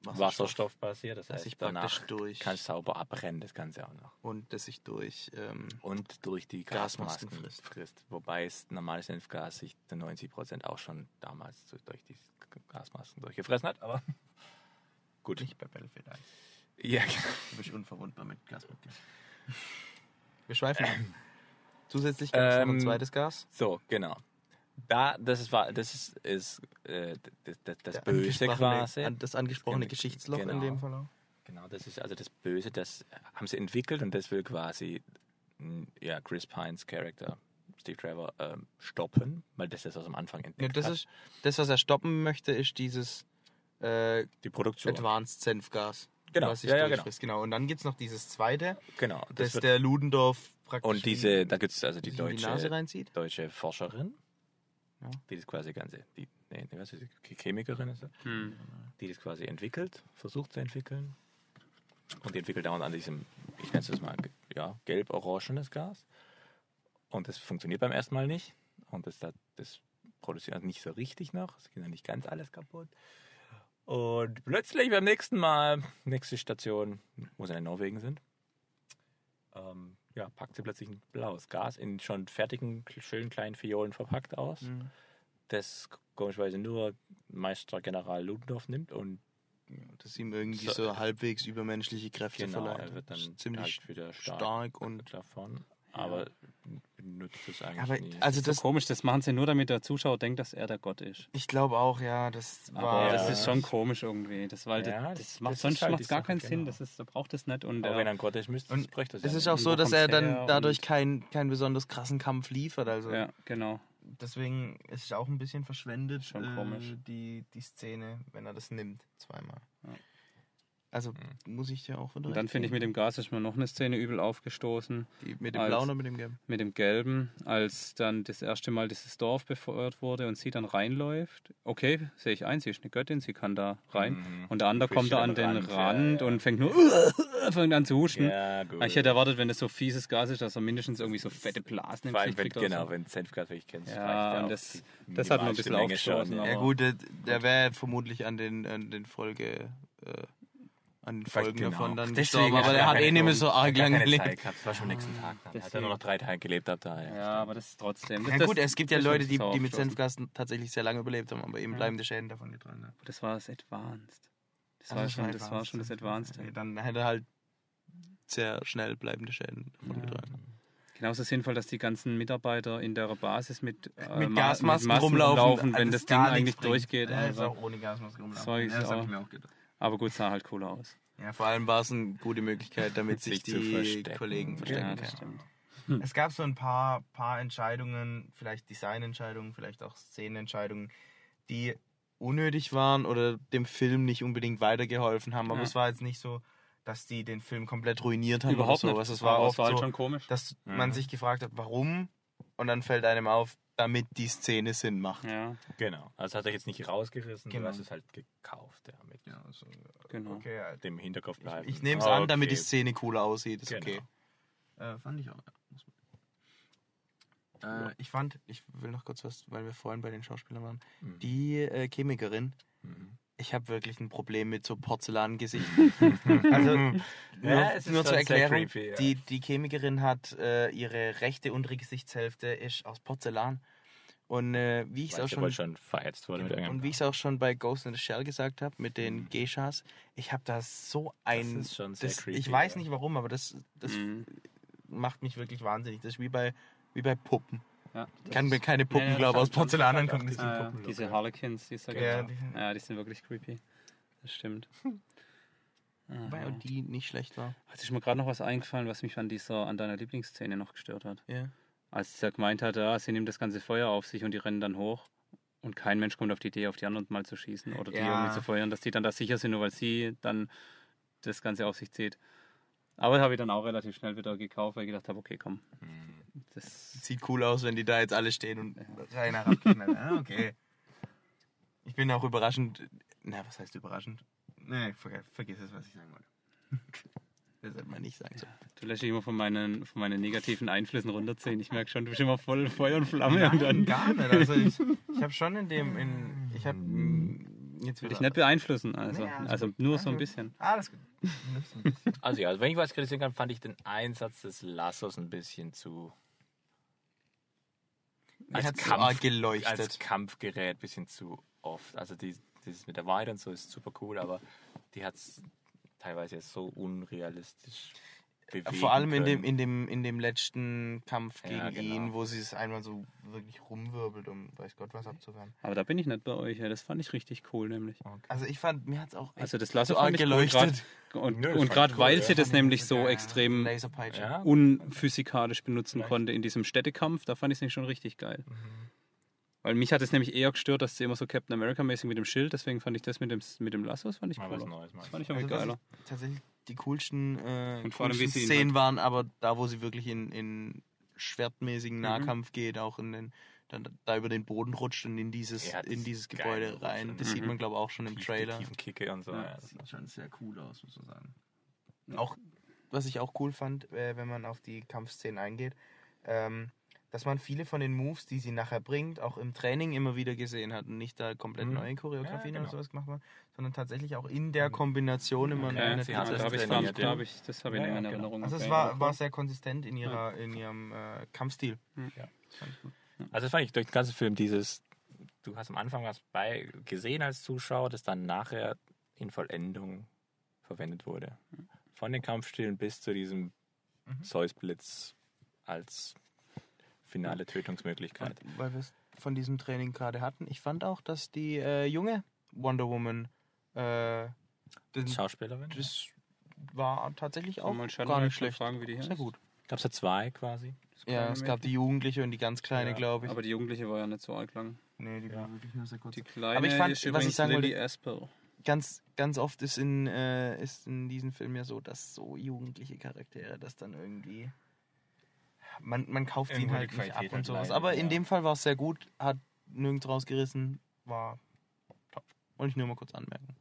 S3: Wasserstoff basiert. Das
S5: Das
S3: heißt,
S5: praktisch
S3: danach
S5: durch
S3: kann es sauber abbrennen, das Ganze auch noch.
S5: und das sich durch ähm,
S3: Und durch die
S5: Gasmasken
S3: Gasmasken
S5: frisst.
S3: frisst. Wobei es normales Senfgas sich zu 90% auch schon damals durch die Gasmasken durchgefressen hat, aber gut.
S5: nicht bei Battlefield 1.
S3: Ja, genau.
S5: Du bist unverwundbar mit Gasmasken. Wir schweifen. ab. Zusätzlich gab es noch ein
S3: Ähm,
S5: zweites Gas.
S3: So, genau. Da, das ist, war- das ist, ist äh, das, das, das Böse quasi.
S5: Das angesprochene
S3: Genau.
S5: Geschichtsloch in
S3: Genau.
S5: dem Fall auch.
S3: Genau, das ist also das Böse, das haben sie entwickelt und das will quasi ja, Chris Pines Charakter, Steve Trevor, ähm, stoppen, weil das ist aus am Anfang
S5: Ja,
S3: entdeckt
S5: das,
S3: hat.
S5: ist, das, was er stoppen möchte, ist dieses äh,
S3: die Produktion.
S5: Advanced Senfgas.
S3: Genau,
S5: was sich
S3: ja, ja,
S5: durchfrisst. genau. Und dann gibt es noch dieses zweite,
S3: Genau.
S5: das,
S3: Das
S5: der Ludendorff praktisch
S3: und diese, da gibt es also die
S5: in die
S3: deutsche,
S5: reinzieht.
S3: deutsche Forscherin,
S5: Ja.
S3: die das quasi ganze, die, nee, was ist die Chemikerin ist?
S4: Hm.
S3: die das quasi entwickelt, versucht zu entwickeln. Und die entwickelt dauernd an diesem, ich nenne es das mal, ja, gelb-orangenes Gas. Und das funktioniert beim ersten Mal nicht. Und das, das, produziert nicht so richtig noch. Es geht ja nicht ganz alles kaputt. Und plötzlich beim nächsten Mal, nächste Station, wo sie in Norwegen sind, ähm, ja, packt sie plötzlich ein blaues Gas in schon fertigen, schönen kleinen Fiolen verpackt aus.
S5: Mhm.
S3: Das komischerweise nur Meister General Ludendorff nimmt und
S5: Das ihm irgendwie
S3: So-
S5: so, halbwegs übermenschliche Kräfte
S3: Genau,
S5: verleiht.
S3: er wird dann
S5: ziemlich
S3: halt wieder stark,
S5: stark und
S3: davon. Aber benutzt es eigentlich
S5: aber
S3: nie.
S5: also
S4: Das ist
S5: das
S4: so komisch, das machen sie nur, damit der Zuschauer denkt, dass er der Gott ist.
S5: ich glaube auch ja das
S4: Aber
S5: war
S4: das
S3: Ja.
S4: ist schon komisch irgendwie. Das, weil
S3: Ja,
S4: das,
S3: das-
S4: das macht,
S3: das
S4: sonst
S3: halt
S4: macht es gar
S3: Sache,
S4: keinen Sinn.
S3: genau.
S4: Das ist, da braucht es nicht. Und
S3: Aber
S4: er-
S3: wenn er ein Gott ist, müsste
S5: Und
S3: bräuchte
S5: es
S3: ja
S5: ist
S3: nicht.
S5: auch so, dass er dann dadurch keinen keinen besonders krassen Kampf liefert. Also
S4: ja, genau.
S5: deswegen ist es auch ein bisschen verschwendet,
S4: Schon
S5: äh,
S4: komisch.
S5: die, die Szene, wenn er das nimmt, zweimal.
S4: Ja.
S5: Also muss ich dir auch wieder
S4: Und dann finde ich, mit dem Gas ist mir noch eine Szene übel aufgestoßen.
S5: Die, mit dem
S4: als-
S5: blauen oder mit dem gelben?
S4: Mit dem Gelben, als dann das erste Mal dieses Dorf befeuert wurde und sie dann reinläuft. Okay, sehe ich ein, sie ist eine Göttin, sie kann da rein.
S3: Mhm.
S4: Und der andere kommt da an den
S3: Rand,
S4: Rand,
S3: ja, ja.
S4: und fängt nur fängt an zu husten.
S3: Ja, gut.
S4: Ich hätte erwartet, wenn das so fieses Gas ist, dass er mindestens irgendwie so fette Blasen im Gesicht kriegt.
S3: genau,
S4: so.
S3: wenn Senfgas wirklich kennst,
S4: Ja, und das- das hat mir ein bisschen aufgestoßen,
S5: Ja gut, der, der wäre vermutlich an den, an den Folge, äh, an den Folgen
S3: genau.
S5: davon dann
S3: Deswegen
S5: gestorben, aber der
S3: er
S5: hat eh nicht mehr so arg lange gelebt.
S3: Zeit gehabt. Das war schon am nächsten Tag. Dann hat er
S4: deswegen.
S3: nur noch drei Tage gelebt ab daher.
S4: Ja, aber das ist trotzdem.
S5: Ja
S4: das,
S5: gut, es gibt ja
S4: das
S5: Leute, die, die mit
S4: aufgestoßen.
S5: Senfgas tatsächlich sehr lange überlebt haben, aber eben bleibende Schäden davon getragen haben.
S4: Das war das Advanced. Das,
S5: Also
S4: war,
S5: das
S4: schon, das war
S5: Advanced.
S4: schon das Advanced.
S5: Okay, dann hätte er halt sehr schnell bleibende Schäden davon getragen.
S4: Genauso sinnvoll, dass die ganzen Mitarbeiter in der Basis mit, äh,
S5: Mit
S4: Ma-
S5: Gasmasken
S4: Masken
S5: rumlaufen,
S4: wenn
S5: also
S4: das Ding eigentlich
S5: bringt.
S4: durchgeht.
S5: Ja, ist
S4: aber,
S5: auch ohne Gasmaske rumlaufen.
S4: Sorry,
S5: ja, das hab
S4: auch.
S5: ich mir auch gedacht.
S4: Aber gut, sah halt cool aus.
S5: Ja, vor allem war es eine gute Möglichkeit, damit sich,
S3: Sich
S5: die
S3: verstecken.
S5: Kollegen verstecken
S4: Ja, das
S5: können.
S4: stimmt.
S5: Es gab so ein paar, paar Entscheidungen, vielleicht Designentscheidungen, vielleicht auch Szenenentscheidungen, die unnötig waren oder dem Film nicht unbedingt weitergeholfen haben. Aber
S4: Ja.
S5: es war jetzt nicht so, dass die den Film komplett ruiniert haben
S4: Überhaupt
S5: oder
S4: nicht.
S5: sowas. Es war
S4: aber
S5: auch
S4: es war halt
S5: so,
S4: schon komisch.
S5: dass man sich gefragt hat, warum? Und dann fällt einem auf, damit die Szene Sinn macht.
S4: Ja,
S3: Genau. Also hat er jetzt nicht rausgerissen,
S5: Genau.
S3: du hast es halt gekauft. Ja, mit
S5: Ja, also,
S4: genau.
S5: okay, ja.
S3: dem Hinterkopf bleiben.
S5: Ich nehme es
S3: Ah,
S5: an, damit die
S3: okay.
S5: Szene cooler aussieht. Ist
S3: Genau.
S5: okay. Äh, fand ich auch. Ja. Muss man- Äh, ich fand, ich will noch kurz was, weil wir vorhin bei den Schauspielern waren.
S3: Mhm.
S5: Die äh, Chemikerin,
S3: Mhm.
S5: Ich habe wirklich ein Problem mit so Porzellangesichtern. also, nur,
S3: Ja, es ist
S5: nur zur Erklärung,
S3: creepy, ja.
S5: die, die Chemikerin hat äh, ihre rechte untere Gesichtshälfte ist aus Porzellan. Und äh, wie ich es auch schon
S3: schon verätzt wurde
S5: Genau. Und wie ich es auch schon bei Ghost in the Shell gesagt habe, mit den Geishas, ich habe da so ein.
S3: ist schon sehr
S5: das,
S3: creepy,
S5: ich weiß
S3: ja.
S5: nicht warum, aber das, das
S4: Mhm.
S5: macht mich wirklich wahnsinnig. Das ist wie bei, wie bei Puppen.
S4: Ja,
S5: Ich kann mir keine Puppen,
S3: Ja,
S5: glaube aus
S3: schon- schon
S5: Porzellan angucken.
S4: äh,
S5: Puppen.
S4: diese Harlequins, die, ich
S5: Ja,
S4: mal.
S5: die-
S4: ja, die sind wirklich creepy. Das stimmt.
S5: Auch die nicht schlecht war.
S4: Hat sich mir gerade noch was eingefallen, was mich an dieser, an deiner Lieblingsszene noch gestört hat.
S5: Ja.
S4: Als er gemeint hat, ja, sie nimmt das ganze Feuer auf sich und die rennen dann hoch. Und kein Mensch kommt auf die Idee, auf die anderen mal zu schießen oder die irgendwie zu feuern, dass die dann da sicher sind, nur weil sie dann das Ganze auf sich zieht. Aber habe ich dann auch relativ schnell wieder gekauft, weil ich gedacht habe, okay, komm. Das,
S5: Sieht cool aus, wenn die da jetzt alle stehen und Rainer abknallen. Ah, okay. Ich bin auch überraschend. Na, was heißt überraschend? Nee, ver vergiss es, was ich sagen wollte. Das sollte man nicht sagen. So.
S4: du lässt dich immer von meinen, von meinen negativen Einflüssen runterziehen. Ich merke schon, du bist immer voll Feuer und Flamme. und dann
S8: gar nicht. Also ich, ich habe schon in dem, in, ich habe jetzt
S4: will dich nicht beeinflussen. Also,
S8: Nee,
S4: also
S8: gut.
S4: nur so ein bisschen.
S8: Alles gut.
S3: Also ja, also wenn ich was kritisieren kann, fand ich den Einsatz des Lassos ein bisschen zu als, Kampf,
S5: geleuchtet.
S3: als Kampfgerät ein bisschen zu oft. Also die, dieses mit der Weide und so ist super cool, aber die hat es teilweise jetzt so unrealistisch bewegen
S5: Vor allem in dem,
S3: können.
S5: in, dem, in dem letzten Kampf gegen
S3: Ja, genau.
S5: ihn, wo sie es einmal so wirklich rumwirbelt, um weiß Gott was abzuwehren.
S4: Aber da bin ich nicht bei euch. Ja. Das fand ich richtig cool, nämlich.
S5: Also ich fand, mir hat es auch echt
S4: Also das Lasso
S5: so arg
S4: cool,
S5: geleuchtet.
S4: grad- und
S3: Nö,
S4: und gerade
S3: cool,
S4: weil
S3: ja.
S4: sie das nämlich so
S5: ja,
S4: extrem unphysikalisch benutzen konnte in diesem Städtekampf, da fand ich es nämlich schon richtig geil. Weil mich hat es nämlich eher gestört, dass sie immer so Captain America-mäßig mit dem Schild, deswegen fand ich das mit dem, mit dem Lasso, das fand ich cooler.
S3: Neues, mal
S4: Das fand ich
S5: Also
S4: irgendwie
S5: was
S4: geiler.
S5: ich tatsächlich die coolsten, äh,
S4: Und vor allem,
S5: coolsten Szenen waren, aber da, wo sie wirklich in, in schwertmäßigen Nahkampf geht, auch in den, dann da über den Boden rutscht und in dieses,
S3: Ja,
S5: in dieses Gebäude
S3: Rutschen.
S5: rein. Das
S4: Mhm.
S5: sieht man, glaube ich, auch schon im
S3: Tief-
S5: Trailer.
S3: Die tiefen Kicke und so.
S4: Ja.
S3: Ja,
S5: Das
S3: das
S5: sieht schon sehr cool aus, muss man sagen. Auch, was ich auch cool fand, äh, wenn man auf die Kampfszenen eingeht, ähm, dass man viele von den Moves, die sie nachher bringt, auch im Training immer wieder gesehen hat und nicht da komplett
S3: Mhm.
S5: neue Choreografien
S3: Ja,
S5: oder
S3: genau.
S5: sowas gemacht hat, sondern tatsächlich auch in der Kombination immer
S4: Okay,
S5: eine
S4: ja,
S3: das
S4: da habe ich,
S3: trainiert, ja.
S4: hab ich, das habe ich
S3: Ja,
S4: in
S3: ja, genau.
S4: Erinnerung.
S5: Also es war, war sehr konsistent in, ihrer, in ihrem äh, Kampfstil.
S3: Ja.
S5: Das fand ich gut.
S3: Also das fand ich durch den ganzen Film dieses, du hast am Anfang was bei gesehen als Zuschauer, das dann nachher in Vollendung verwendet wurde. Von den Kampfstilen bis zu diesem Zeus-Blitz als finale Tötungsmöglichkeit.
S5: Weil wir es von diesem Training gerade hatten. Ich fand auch, dass die äh, junge Wonder Woman äh, den,
S3: Schauspielerin?
S5: Das war tatsächlich auch
S4: Shannon
S5: gar
S4: mal
S5: nicht schlecht.
S4: fragen, wie die
S5: Sehr gut.
S3: glaube, es hat zwei quasi.
S5: Ja, es gab die Jugendliche und die ganz kleine,
S3: Ja,
S5: glaube ich.
S4: Aber die Jugendliche war ja nicht so arg lang.
S5: nee, die war wirklich nur sehr kurz.
S4: Die kleine
S5: Aber ich fand,
S4: ist
S5: was ich sagen
S4: Lily
S5: wollte-
S4: Aspel.
S5: Ganz, ganz oft ist in, äh, ist in diesem Film ja so, dass so jugendliche Charaktere das dann irgendwie. Man, man kauft sie
S3: Irgendwo
S5: halt nicht ab und sowas.
S3: leidet,
S5: Aber in
S3: ja.
S5: dem Fall war es sehr gut, hat nirgends rausgerissen, war top. Wollte ich nur mal kurz anmerken.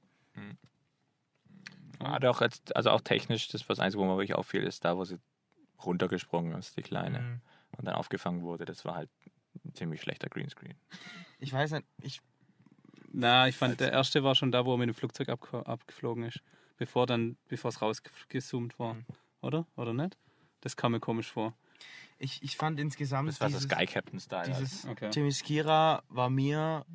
S3: Ah, doch, jetzt, also auch technisch, das was Einzige, wo mir wirklich auffiel, ist da, wo sie runtergesprungen ist, die Kleine,
S5: Mhm.
S3: und dann aufgefangen wurde. Das war halt ein ziemlich schlechter Greenscreen.
S5: Ich weiß nicht, ich,
S4: Na, ich fand, der erste war schon da, wo er mit dem Flugzeug abge abgeflogen ist. Bevor dann, bevor es rausgezoomt war.
S5: Mhm.
S4: Oder? Oder nicht? Das kam mir komisch vor.
S5: Ich, ich fand insgesamt
S3: Das war so
S5: dieses,
S3: Sky Captain-Style. halt.
S5: dieses
S4: Okay.
S5: Themyscira war mir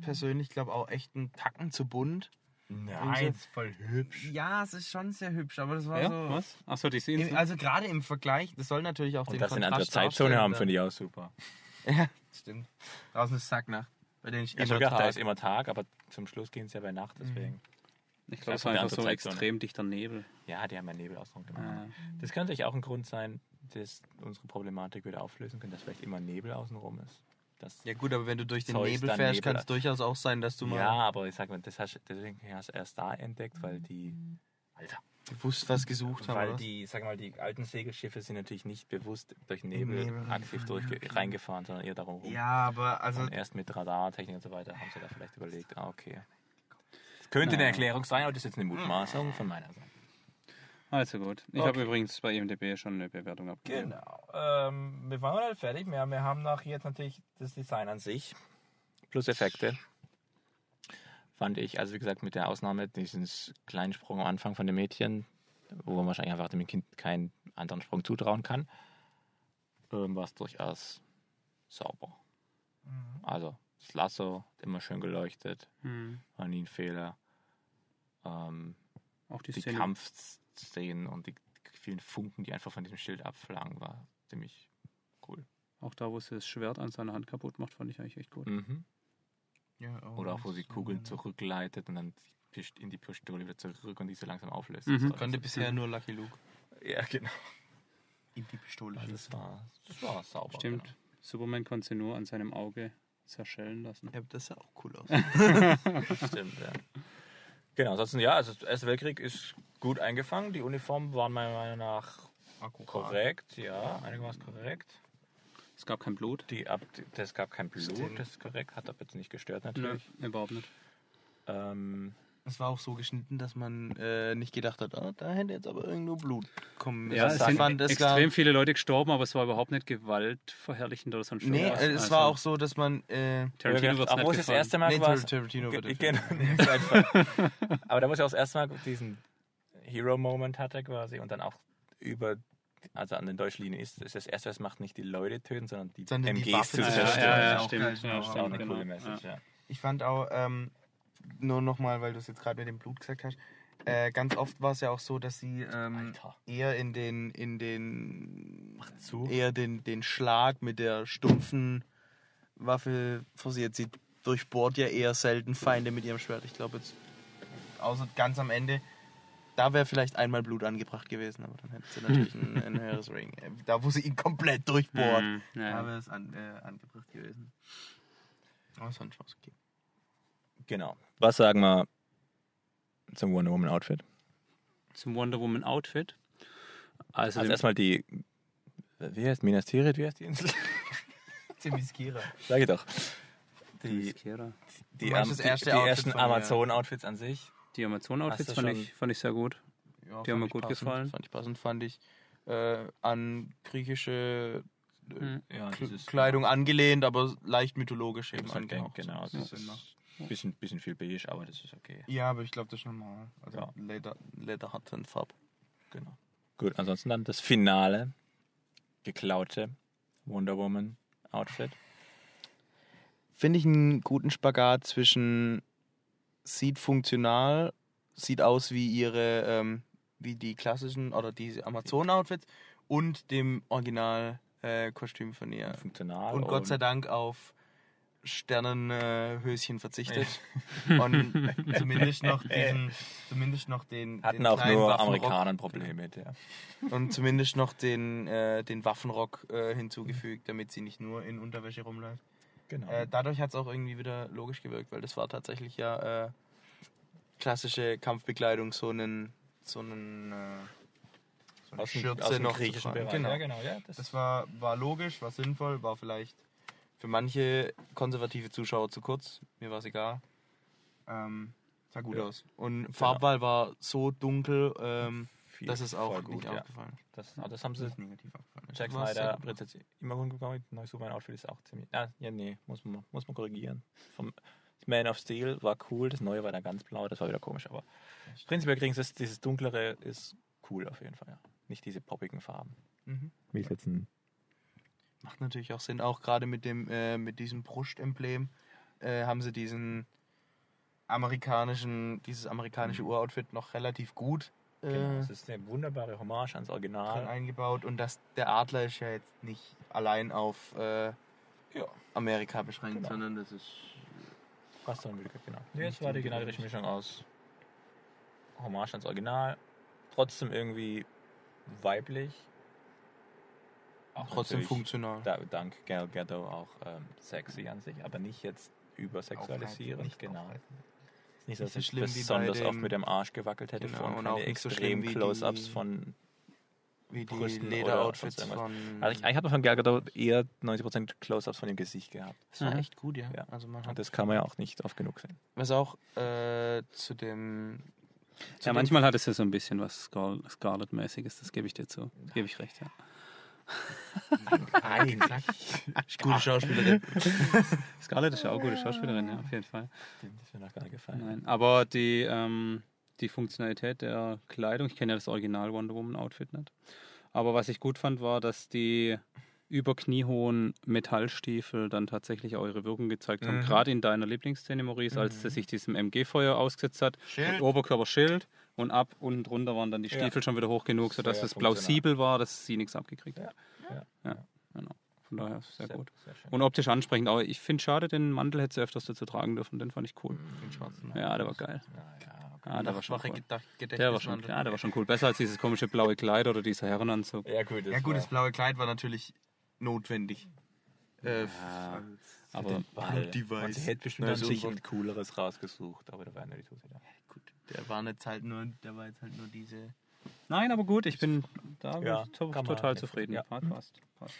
S5: persönlich, glaube auch echt ein Tacken zu bunt.
S3: Nein, ist voll hübsch.
S5: Ja, es ist schon sehr hübsch, aber das war
S4: Ja,
S5: so...
S4: was? Achso, die sehen
S5: Im, also gerade im Vergleich, das soll natürlich auch
S3: Und
S5: den
S3: dass sie eine andere
S5: Kontrast
S3: Zeitzone haben, finde ich auch super.
S5: Ja, stimmt. Draußen ist Sacknacht. Bei denen ich
S3: Ich
S5: immer
S3: gedacht, da
S5: Tag.
S3: ist immer Tag, aber zum Schluss gehen sie ja bei Nacht, deswegen.
S4: Ich glaube, es war einfach so
S3: Zeitzone.
S4: extrem dichter Nebel.
S3: Ja, die haben ja Nebelausdruck gemacht.
S4: Ah.
S3: Das könnte natürlich auch ein Grund sein, dass unsere Problematik wieder auflösen können, dass vielleicht immer Nebel außenrum ist. Das,
S5: Ja gut, aber wenn du durch den
S3: Zeus
S5: Nebel fährst, kann es durchaus auch sein, dass du mal
S3: ja, aber ich sag mal, das hast, deswegen hast du erst da entdeckt, weil die. Alter.
S5: bewusst was gesucht haben.
S3: Weil die, sag mal, die alten Segelschiffe sind natürlich nicht bewusst durch Nebel,
S5: Nebel
S3: aktiv durch reingefahren, sondern eher darum rum.
S5: Ja, aber also
S3: Und erst mit Radartechnik und so weiter haben sie da vielleicht überlegt, ah, okay. Das könnte eine Erklärung sein, aber das ist jetzt eine Mutmaßung von meiner Seite.
S4: Also gut. Ich
S3: Okay.
S4: habe übrigens bei IMDb schon eine Bewertung abgegeben.
S3: Genau. Ähm, wir waren noch nicht fertig. Wir, wir haben noch jetzt natürlich das Design an sich plus Effekte. Fand ich, also wie gesagt, mit der Ausnahme diesen kleinen Sprung am Anfang von dem Mädchen, wo man wahrscheinlich einfach dem Kind keinen anderen Sprung zutrauen kann, ähm, war es durchaus sauber. Also das Lasso immer schön geleuchtet,
S4: Hm.
S3: war nie ein Fehler. Ähm,
S4: Auch die
S3: die
S4: Szene.
S3: Kampfszenen und die vielen Funken, die einfach von diesem Schild abflagen, war ziemlich cool.
S4: Auch da, wo sie das Schwert an seiner Hand kaputt macht, fand ich eigentlich echt gut.
S3: Mhm.
S5: ja, oh,
S3: Oder auch, wo sie Kugeln zurückleitet und dann in die Pistole wieder zurück und die so langsam auflöst.
S4: Mhm.
S5: Konnte
S3: so-
S5: bisher nur Lucky Luke
S3: Ja, genau.
S5: in die Pistole
S3: Also das, war, das war sauber.
S4: Stimmt. Superman konnte sie nur an seinem Auge zerschellen lassen.
S5: Ja, das sah auch cool aus.
S3: Genau. Stimmt, ja. Genau, ansonsten ja, also der Erste Weltkrieg ist gut eingefangen. Die Uniformen waren meiner Meinung nach korrekt. Ja, einigermaßen korrekt.
S4: Es gab kein Blut.
S3: Die ab, das gab kein Blut, das ist korrekt. Hat aber jetzt nicht gestört natürlich.
S4: Nö, überhaupt nicht.
S3: Ähm,
S5: Es war auch so geschnitten, dass man äh, nicht gedacht hat, ah, da hätte jetzt aber irgendwo Blut kommen müssen.
S4: Ja, es sind
S5: fand, es
S4: extrem viele Leute gestorben, aber es war überhaupt nicht gewaltverherrlichend oder sonst
S5: Nee, äh, es
S4: Also,
S5: war auch so, dass man. Äh,
S4: Tarantino
S3: wo es das erste Mal
S5: nee,
S3: war.
S5: Tar- Tarantino wird
S3: Ge-
S5: es
S3: genau, aber da wo ich auch das erste Mal diesen Hero-Moment hatte quasi und dann auch über, also an den deutschen Linien ist, ist das erste, was macht, nicht die Leute töten, sondern die
S5: Sondern die
S3: MGs
S5: Waffen
S3: zu
S4: Ja,
S5: zerstören.
S4: ja, ja,
S5: Auch
S4: stimmt. Ja,
S5: genau.
S3: Das ist auch eine
S4: genau.
S3: coole Message,
S4: Ja.
S3: ja.
S5: Ich fand auch, ähm, nur nochmal, weil du es jetzt gerade mit dem Blut gesagt hast, äh, ganz oft war es ja auch so, dass sie ähm, eher in den, in den,
S3: zu.
S5: eher den, den Schlag mit der stumpfen Waffe forciert. Sie durchbohrt ja eher selten Feinde mit ihrem Schwert. Ich glaube jetzt, außer ganz am Ende, da wäre vielleicht einmal Blut angebracht gewesen, aber dann hätte sie natürlich ein, ein höheres Ring. Äh, Da, wo sie ihn komplett durchbohrt,
S4: Mhm, ja,
S5: da wäre es an, äh, angebracht gewesen. Aber sonst war es okay.
S3: Genau. Was sagen wir zum Wonder Woman Outfit?
S4: Zum Wonder Woman Outfit. Also,
S3: Also erstmal die, wie heißt Minas Tirith, wie heißt die Insel?
S5: Themyscira.
S3: Sag ich doch. Die, die, die, die ersten? Amazon-Outfits an sich.
S4: Die Amazon-Outfits fand ich, fand ich sehr gut.
S5: Ja,
S4: Die haben mir gut
S5: passend,
S4: gefallen.
S5: Fand ich passend, fand ich äh, an griechische äh,
S4: Mhm.
S3: Ja,
S5: Kleidung angelehnt, aber leicht mythologisch eben angehaucht.
S3: genau. Das ist ein bisschen, bisschen viel beige, aber das ist okay.
S5: Ja, aber ich glaube, das ist normal. Also
S3: Ja.
S5: Leder, Leder hat eine Farbe.
S3: Genau. Gut, ansonsten dann das Finale. Geklaute Wonder Woman Outfit.
S5: Finde ich einen guten Spagat zwischen sieht funktional, sieht aus wie ihre, ähm, wie die klassischen oder diese Amazon-Outfits und dem Original-Kostüm von ihr.
S3: Funktional.
S5: Und Gott sei Dank auf Sternenhöschen verzichtet. und zumindest noch diesen, zumindest noch den,
S3: Hatten
S5: den
S3: auch nur
S5: Waffenrock-
S3: Amerikaner ein Problem mit, ja.
S5: Und zumindest noch den, äh, den Waffenrock äh, hinzugefügt, damit sie nicht nur in Unterwäsche rumläuft.
S3: Genau.
S5: Äh, dadurch hat es auch irgendwie wieder logisch gewirkt, weil das war tatsächlich ja äh, klassische Kampfbekleidung, so einen, so einen, äh, so
S3: aus
S5: Schürze
S3: aus dem
S5: noch
S3: griechischen. Bereich.
S5: Genau.
S3: Ja, genau. Ja, das
S5: Das war, war logisch, war sinnvoll, war vielleicht für manche konservative Zuschauer zu kurz. Mir war es egal. Ähm, sah gut
S3: Ja.
S5: aus. Und Farbwahl war so dunkel, ähm,
S3: viel-
S5: dass es auch nicht
S3: ja.
S5: aufgefallen ist.
S3: Das, ah, das haben sie.
S5: Das ist negativ aufgefallen.
S3: Jack Snyder
S5: gut.
S3: wird jetzt immer gut gekommen. Neues Superman Outfit ist auch ziemlich. Ah, ja, nee, muss man, muss man korrigieren. Vom Man of Steel war cool, das neue war dann ganz blau, das war wieder komisch, aber prinzipiell kriegen sie es, dieses dunklere ist cool auf jeden Fall, ja. Nicht diese poppigen Farben.
S5: Mhm.
S3: Wie es jetzt ein
S5: Macht natürlich auch Sinn, auch gerade mit dem äh, mit diesem Brustemblem äh, haben sie diesen amerikanischen, dieses amerikanische Uroutfit noch relativ gut
S3: Genau, es ist eine wunderbare Hommage ans Original.
S5: eingebaut und das, der Adler ist ja jetzt nicht allein auf äh,
S3: Ja.
S5: Amerika beschränkt,
S3: Genau.
S5: sondern das ist
S3: wieder, genau. Es war die genau die Mischung aus Hommage ans Original, trotzdem irgendwie weiblich. Auch
S5: trotzdem funktional.
S3: Da, dank Gal Gadot auch ähm, sexy an sich, aber nicht jetzt übersexualisierend. Genau.
S5: aufreißen.
S3: Ist nicht dass
S5: so
S3: ich
S5: schlimm bei
S3: besonders oft mit dem Arsch gewackelt hätte
S5: Genau,
S3: von
S5: und
S3: keine
S5: auch nicht so
S3: Close-Ups von.
S5: Wie die
S3: Brüsten oder
S5: Lederoutfits von.
S3: Also ich, eigentlich hat man von Gal Gadot eher 90% Close-Ups von dem Gesicht gehabt.
S5: das war
S4: Mhm.
S5: echt gut, ja.
S3: Ja.
S5: Also man
S3: Und das kann man ja auch nicht oft genug sehen.
S5: was auch äh, zu dem. Zu
S4: Ja,
S5: dem-
S4: manchmal hat es ja so ein bisschen was Scar Scarlet-mäßiges, das gebe ich dir zu. Gebe ich recht, ja.
S5: Gute Schauspielerin.
S4: Scarlett ist ja auch eine gute Schauspielerin, ja, auf jeden Fall.
S3: Das ist mir noch gar nicht gefallen.
S4: Nein, aber die, ähm, die Funktionalität der Kleidung, ich kenne ja das Original Wonder Woman Outfit nicht. Aber was ich gut fand, war, dass die über kniehohen Metallstiefel dann tatsächlich auch ihre Wirkung gezeigt haben.
S5: Mhm.
S4: Gerade in deiner Lieblingsszene, Maurice, als sie sich diesem MG-Feuer ausgesetzt hat.
S5: Schild.
S4: Oberkörper Schild und ab unten drunter waren dann die
S3: Ja.
S4: Stiefel schon wieder hoch genug, sodass
S3: Sehr
S4: es plausibel war, dass sie nichts abgekriegt hat.
S3: Ja.
S4: Ja, genau. Von daher sehr, gut.
S3: Sehr.
S4: Und optisch ansprechend. Aber ich finde schade, den Mantel hätte sie öfters dazu tragen dürfen. Den fand ich cool.
S5: Den schwarzen.
S4: Ja, der war geil.
S3: Ja, ja, okay.
S4: Ja, der war schon cool. Der war schon, ja, der war schon cool. Besser als dieses komische blaue Kleid oder dieser Herrenanzug.
S3: ja, gut. Das
S5: Ja gut, das blaue Kleid war natürlich notwendig. Äh,
S4: Ja, aber
S3: Ball.
S5: Device.
S3: Und sie hätte bestimmt ein cooleres rausgesucht, aber da war die Tose da.
S5: Der war jetzt halt nur, der war jetzt halt nur diese.
S4: Nein, aber gut, ich bin da
S3: Ja,
S4: to total
S3: jetzt-
S4: zufrieden.
S3: ja.
S4: Passt, passt. passt.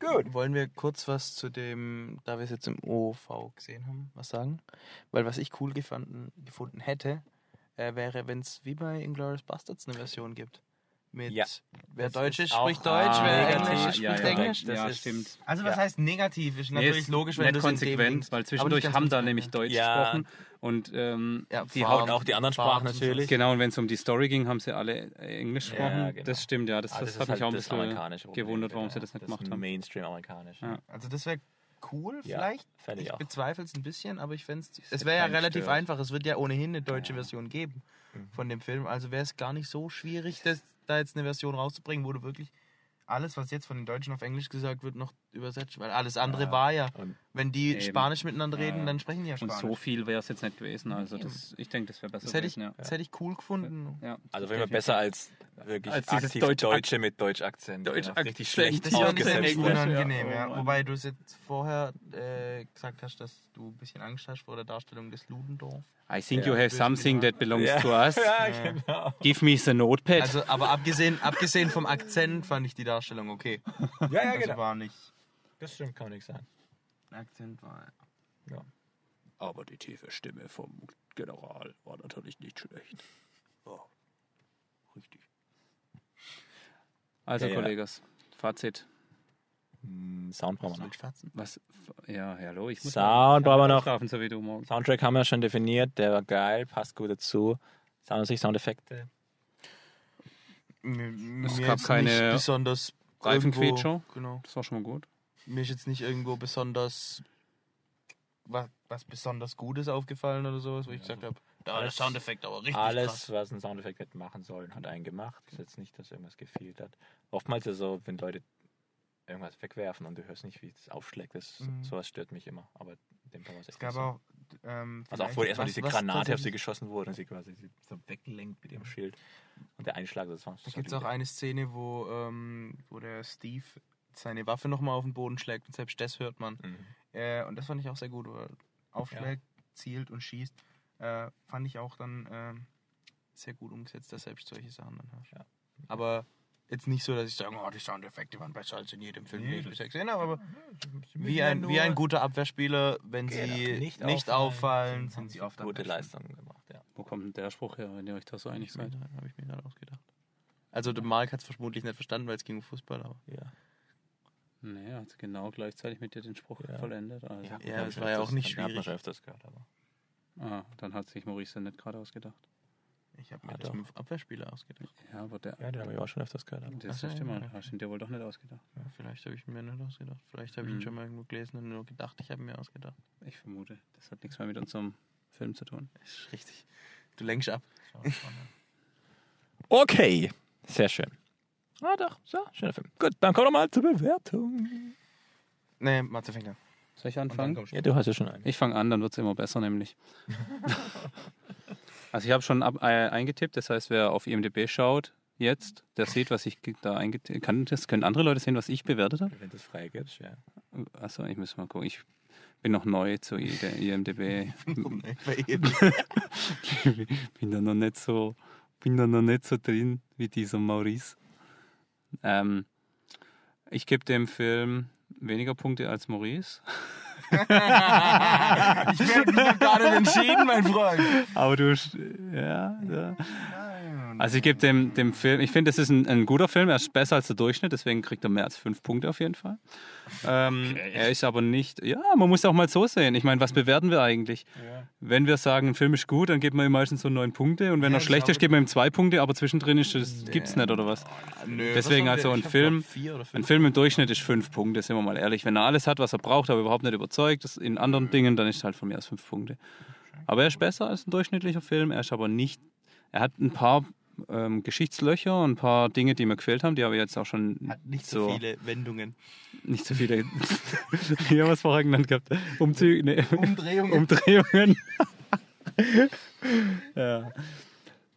S5: Gut. Wollen wir kurz was zu dem, da wir es jetzt im OV gesehen haben, was sagen? Weil was ich cool gefunden, gefunden hätte, äh, wäre, wenn es wie bei Inglourious Bastards eine Version gibt. Mit
S3: Ja.
S5: wer
S3: Das
S5: Deutsch
S3: ist
S5: spricht Deutsch, wer. Englisch ist,
S4: ja,
S5: spricht
S4: ja,
S5: Englisch.
S3: das
S4: ja,
S3: ist-
S4: stimmt.
S5: Also was
S3: Ja.
S5: heißt negativ? Ist
S4: Nee,
S5: natürlich
S4: ist
S5: logisch, wenn du
S4: konsequent, weil zwischendurch haben da nämlich
S5: ja.
S4: Deutsch
S3: Ja.
S4: gesprochen und ähm,
S5: Ja,
S3: Die hauten auch die anderen Sprachen natürlich.
S4: genau, und wenn es um die Story ging, haben sie alle äh, Englisch
S3: Ja,
S4: gesprochen.
S3: genau.
S4: Das stimmt, ja, das,
S3: Ah,
S4: das,
S3: ist
S4: hat mich
S3: halt
S4: auch ein
S3: das
S4: bisschen gewundert, warum sie
S3: genau.
S4: das nicht
S3: das
S4: gemacht haben.
S3: Mainstream amerikanisch.
S4: Ja.
S5: Also das wäre cool
S3: Ja,
S5: vielleicht.
S3: ich
S5: ich bezweifle es ein bisschen, aber ich fände es... Es wäre ja relativ
S3: gestört.
S5: einfach. Es wird ja ohnehin eine deutsche Version geben
S3: Mhm.
S5: von dem Film. Also wäre es gar nicht so schwierig, das, da jetzt eine Version rauszubringen, wo du wirklich alles, was jetzt von den Deutschen auf Englisch gesagt wird, noch übersetzt. Weil alles andere
S3: Ja.
S5: war ja...
S3: Und
S5: Wenn die
S4: Eben.
S5: Spanisch miteinander reden,
S4: ja.
S5: dann sprechen die ja
S4: Und
S5: Spanisch.
S4: so viel wäre es jetzt nicht gewesen. Also das, ich denke, das wäre besser
S5: das, hätte ich,
S4: gewesen.
S5: das hätte ich cool gefunden.
S3: Also Fall
S4: definitiv.
S3: besser als wirklich
S4: Als
S3: aktiv
S4: Deutsch-
S3: Deutsche mit Deutsch-Akzent.
S4: Deutsch-
S3: Ja, richtig
S4: Akzent.
S3: schlecht
S5: Das ist unangenehm,
S4: ja.
S5: Wobei du es jetzt vorher äh, gesagt hast, dass du ein bisschen Angst hast vor der Darstellung des Ludendorff.
S4: I think
S3: Ja.
S4: you have something that belongs
S3: Ja.
S4: to us.
S3: Ja, genau.
S4: Give me the notepad.
S5: Also, aber abgesehen, abgesehen vom Akzent fand ich die Darstellung okay.
S3: Ja, ja,
S5: Also
S3: genau.
S5: war nicht.
S3: Das stimmt, kann nichts sein.
S5: Akzent war.
S4: Aber die tiefe Stimme vom General war natürlich nicht schlecht.
S5: Richtig.
S4: Also,
S3: Ja, ja.
S4: Kollegas, Fazit.
S3: Hm, Sound brauchen wir noch.
S4: Was? Ja, hallo, ich muss
S3: Sound brauchen wir noch.
S4: schlafen, so wie du morgen.
S3: Soundtrack haben wir schon definiert, der war geil, passt gut dazu. Sound sich Soundeffekte.
S4: Es gab keine
S5: besonders
S4: Reifenquetscher.
S5: Genau.
S4: Das war schon mal gut.
S5: Mir ist jetzt nicht irgendwo besonders was, was besonders Gutes aufgefallen oder sowas, wo ich gesagt habe, da war der
S3: Alles-
S5: Soundeffekt aber richtig
S3: Alles,
S5: krass.
S3: was ein Soundeffekt hätte machen sollen, hat einen gemacht. Ist jetzt nicht, dass irgendwas gefehlt hat. Oftmals ist es so, wenn Leute irgendwas wegwerfen und du hörst nicht, wie es aufschlägt, das,
S5: Mhm.
S3: sowas stört mich immer. Aber in dem Fall war es echt
S5: Es gab
S3: so.
S5: auch ähm,
S3: Also auch wo erstmal diese Granate auf sie geschossen wurde und sie quasi so weggelenkt mit ihrem Schild. Und der Einschlag, das war
S5: Da gibt es auch eine Szene, wo, ähm, wo der Steve seine Waffe nochmal auf den Boden schlägt und selbst das hört man.
S3: Mhm.
S5: Äh, und das fand ich auch sehr gut, aufschlägt, zielt und schießt. Äh, fand ich auch dann ähm, sehr gut umgesetzt, dass selbst solche Sachen dann hast.
S3: Ja.
S5: Aber jetzt nicht so, dass ich sage, oh, die Soundeffekte waren besser als in jedem Film,
S3: Nee,
S5: den ich gesehen habe, aber wie
S3: ja
S5: ein, wie
S3: nur-
S5: ein guter Abwehrspieler, wenn
S3: Genau,
S5: sie
S3: nicht
S5: nicht,
S3: auffallen,
S5: sind sie oft
S3: gute. Leistungen gemacht, ja.
S4: Wo kommt denn der Spruch her, wenn ihr euch da so einig seid?
S5: Habe ich mir gerade ausgedacht. Also der Mark hat es vermutlich nicht verstanden, weil es ging um Fußball, aber
S3: ja.
S4: Nee, er hat genau gleichzeitig mit dir den Spruch
S3: Ja.
S4: vollendet. Also.
S5: Ja.
S3: Hat
S5: das war ja auch nicht
S3: Hat man
S5: schwierig.
S3: schon öfters gehört, aber.
S4: Ah, dann hat sich Maurice nicht gerade ausgedacht.
S5: ich habe mir
S3: Ah,
S5: das
S3: doch.
S5: mit dem Abwehrspieler ausgedacht.
S4: Ja, aber der.
S3: Ja, den habe ich auch schon öfters gehört. Aber.
S4: das
S5: Ach
S4: ist immer,
S5: ja.
S4: hast du ihn dir wohl doch nicht ausgedacht.
S5: Ja, vielleicht habe ich mir nicht ausgedacht. Vielleicht habe ich ihn
S4: Mhm.
S5: schon mal irgendwo gelesen und nur gedacht, ich habe mir ausgedacht.
S4: Ich vermute. Das hat nichts mehr mit unserem Film zu tun.
S5: Ist richtig. Du lenkst ab.
S3: Okay, sehr schön. Ah, doch, so, schöner Film. Gut, dann kommen wir mal zur Bewertung.
S5: Nee, Matze fängt an.
S4: Soll ich anfangen?
S3: Ja, du hast ja schon einen.
S4: Ich fange an, dann wird es immer besser, nämlich. also ich habe schon ab, äh, eingetippt, das heißt, wer auf IMDB schaut, jetzt, der sieht, was ich da eingetippt kann. Das können andere Leute sehen, was ich bewertet habe?
S3: Wenn du es freigibst, ja.
S4: Achso, ich muss mal gucken. Ich bin noch neu zu IMDB. Bin da noch nicht so, bin da noch nicht so drin wie dieser Maurice. Ähm, ich gebe dem Film weniger Punkte als Maurice.
S5: ich werde mich gerade entschieden, mein Freund.
S4: Aber du, ja, ja. Also ich gebe dem, dem Film, ich finde, das ist ein, ein guter Film, er ist besser als der Durchschnitt, deswegen kriegt er mehr als fünf Punkte auf jeden Fall. Ähm, Er ist aber nicht, ja, man muss auch mal so sehen. Ich meine, was bewerten wir eigentlich? Wenn wir sagen, ein Film ist gut, dann geben wir ihm meistens so neun Punkte und wenn
S5: Ja,
S4: er schlecht ist, geben wir ihm zwei Punkte, aber zwischendrin ist das, gibt's nicht oder was?
S5: Nö,
S4: Deswegen
S5: was
S4: also ein Film- Ein. Film im Durchschnitt ist fünf Punkte, sind wir mal ehrlich. Wenn er alles hat, was er braucht, aber überhaupt nicht überzeugt ist in anderen Dingen, dann ist es halt von mir aus fünf Punkte. Aber er ist besser als ein durchschnittlicher Film. Er ist aber nicht. Er hat ein paar ähm, Geschichtslöcher und ein paar Dinge, die mir gefehlt haben, die habe ich jetzt auch schon
S5: Hat nicht so, viele Wendungen.
S4: nicht so viele. Hier was vorher genannt gehabt. Umzüge, nee,
S5: Umdrehungen.
S4: Umdrehungen. ja.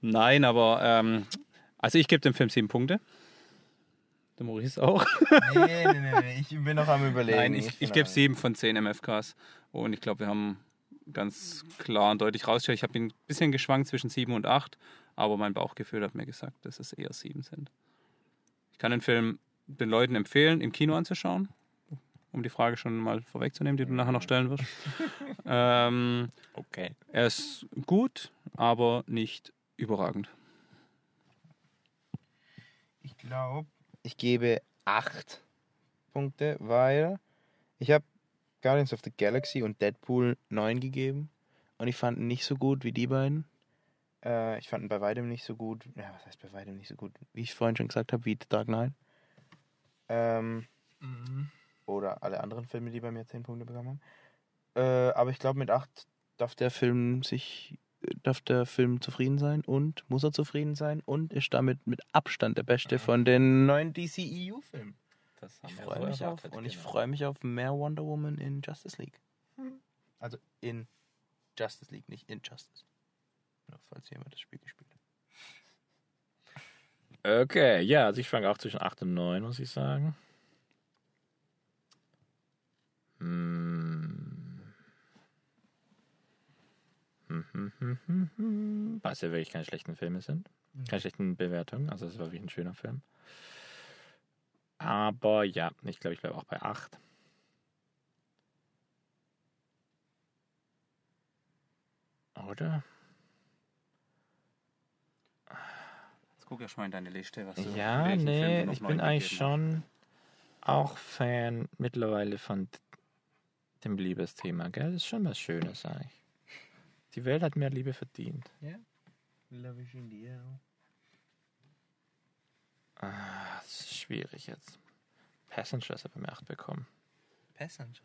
S4: Nein, aber ähm, also ich gebe dem Film sieben Punkte. Der Maurice auch.
S5: nee, nee, nee, nee, ich bin noch am überlegen.
S4: Nein, ich, ich gebe sieben von zehn MFKs. Und ich glaube, wir haben ganz klar und deutlich rausstelle. Ich habe ihn ein bisschen geschwankt zwischen 7 und 8, aber mein Bauchgefühl hat mir gesagt, dass es eher 7 sind. Ich kann den Film den Leuten empfehlen, im Kino anzuschauen, um die Frage schon mal vorwegzunehmen, die du nachher noch stellen wirst. ähm,
S3: Okay.
S4: er ist gut, aber nicht überragend.
S8: Ich glaube, ich gebe 8 Punkte, weil ich habe Guardians of the Galaxy und Deadpool 9 gegeben und ich fand ihn nicht so gut wie die beiden. Äh, ich fand ihn bei weitem nicht so gut. Ja, was heißt bei weitem nicht so gut? Wie ich vorhin schon gesagt habe, wie The Dark Knight. Ähm, Oder alle anderen Filme, die bei mir 10 Punkte bekommen haben. Äh, aber ich glaube, mit 8 darf der Film sich darf der Film zufrieden sein und muss er zufrieden sein und ist damit mit Abstand der beste von den neuen DCEU-Filmen.
S3: Das
S8: Ich freue mich auf und ich freue mich auf mehr Wonder Woman in Justice League. Also in Justice League, nicht in Justice. Falls jemand das Spiel gespielt hat.
S3: Okay, ja, also ich fange auch zwischen 8 und 9, muss ich sagen. Hm. Hm, hm, hm, hm, hm. Was ja wirklich keine schlechten Filme sind. Keine schlechten Bewertungen. Also es war wirklich ein schöner Film. Aber ja, ich glaube, ich bleibe auch bei 8. Oder?
S4: Guck erst mal in deine Liste, was
S3: Ja,
S4: du
S3: nee,
S4: noch
S3: ich bin eigentlich schon auch Fan mittlerweile von dem Liebesthema, gell? Das ist schon was Schönes eigentlich. Die Welt hat mehr Liebe verdient.
S8: Love is in the air.
S3: Ah, das ist schwierig jetzt. Passengers hat bei mir 8 bekommen.
S8: Passengers.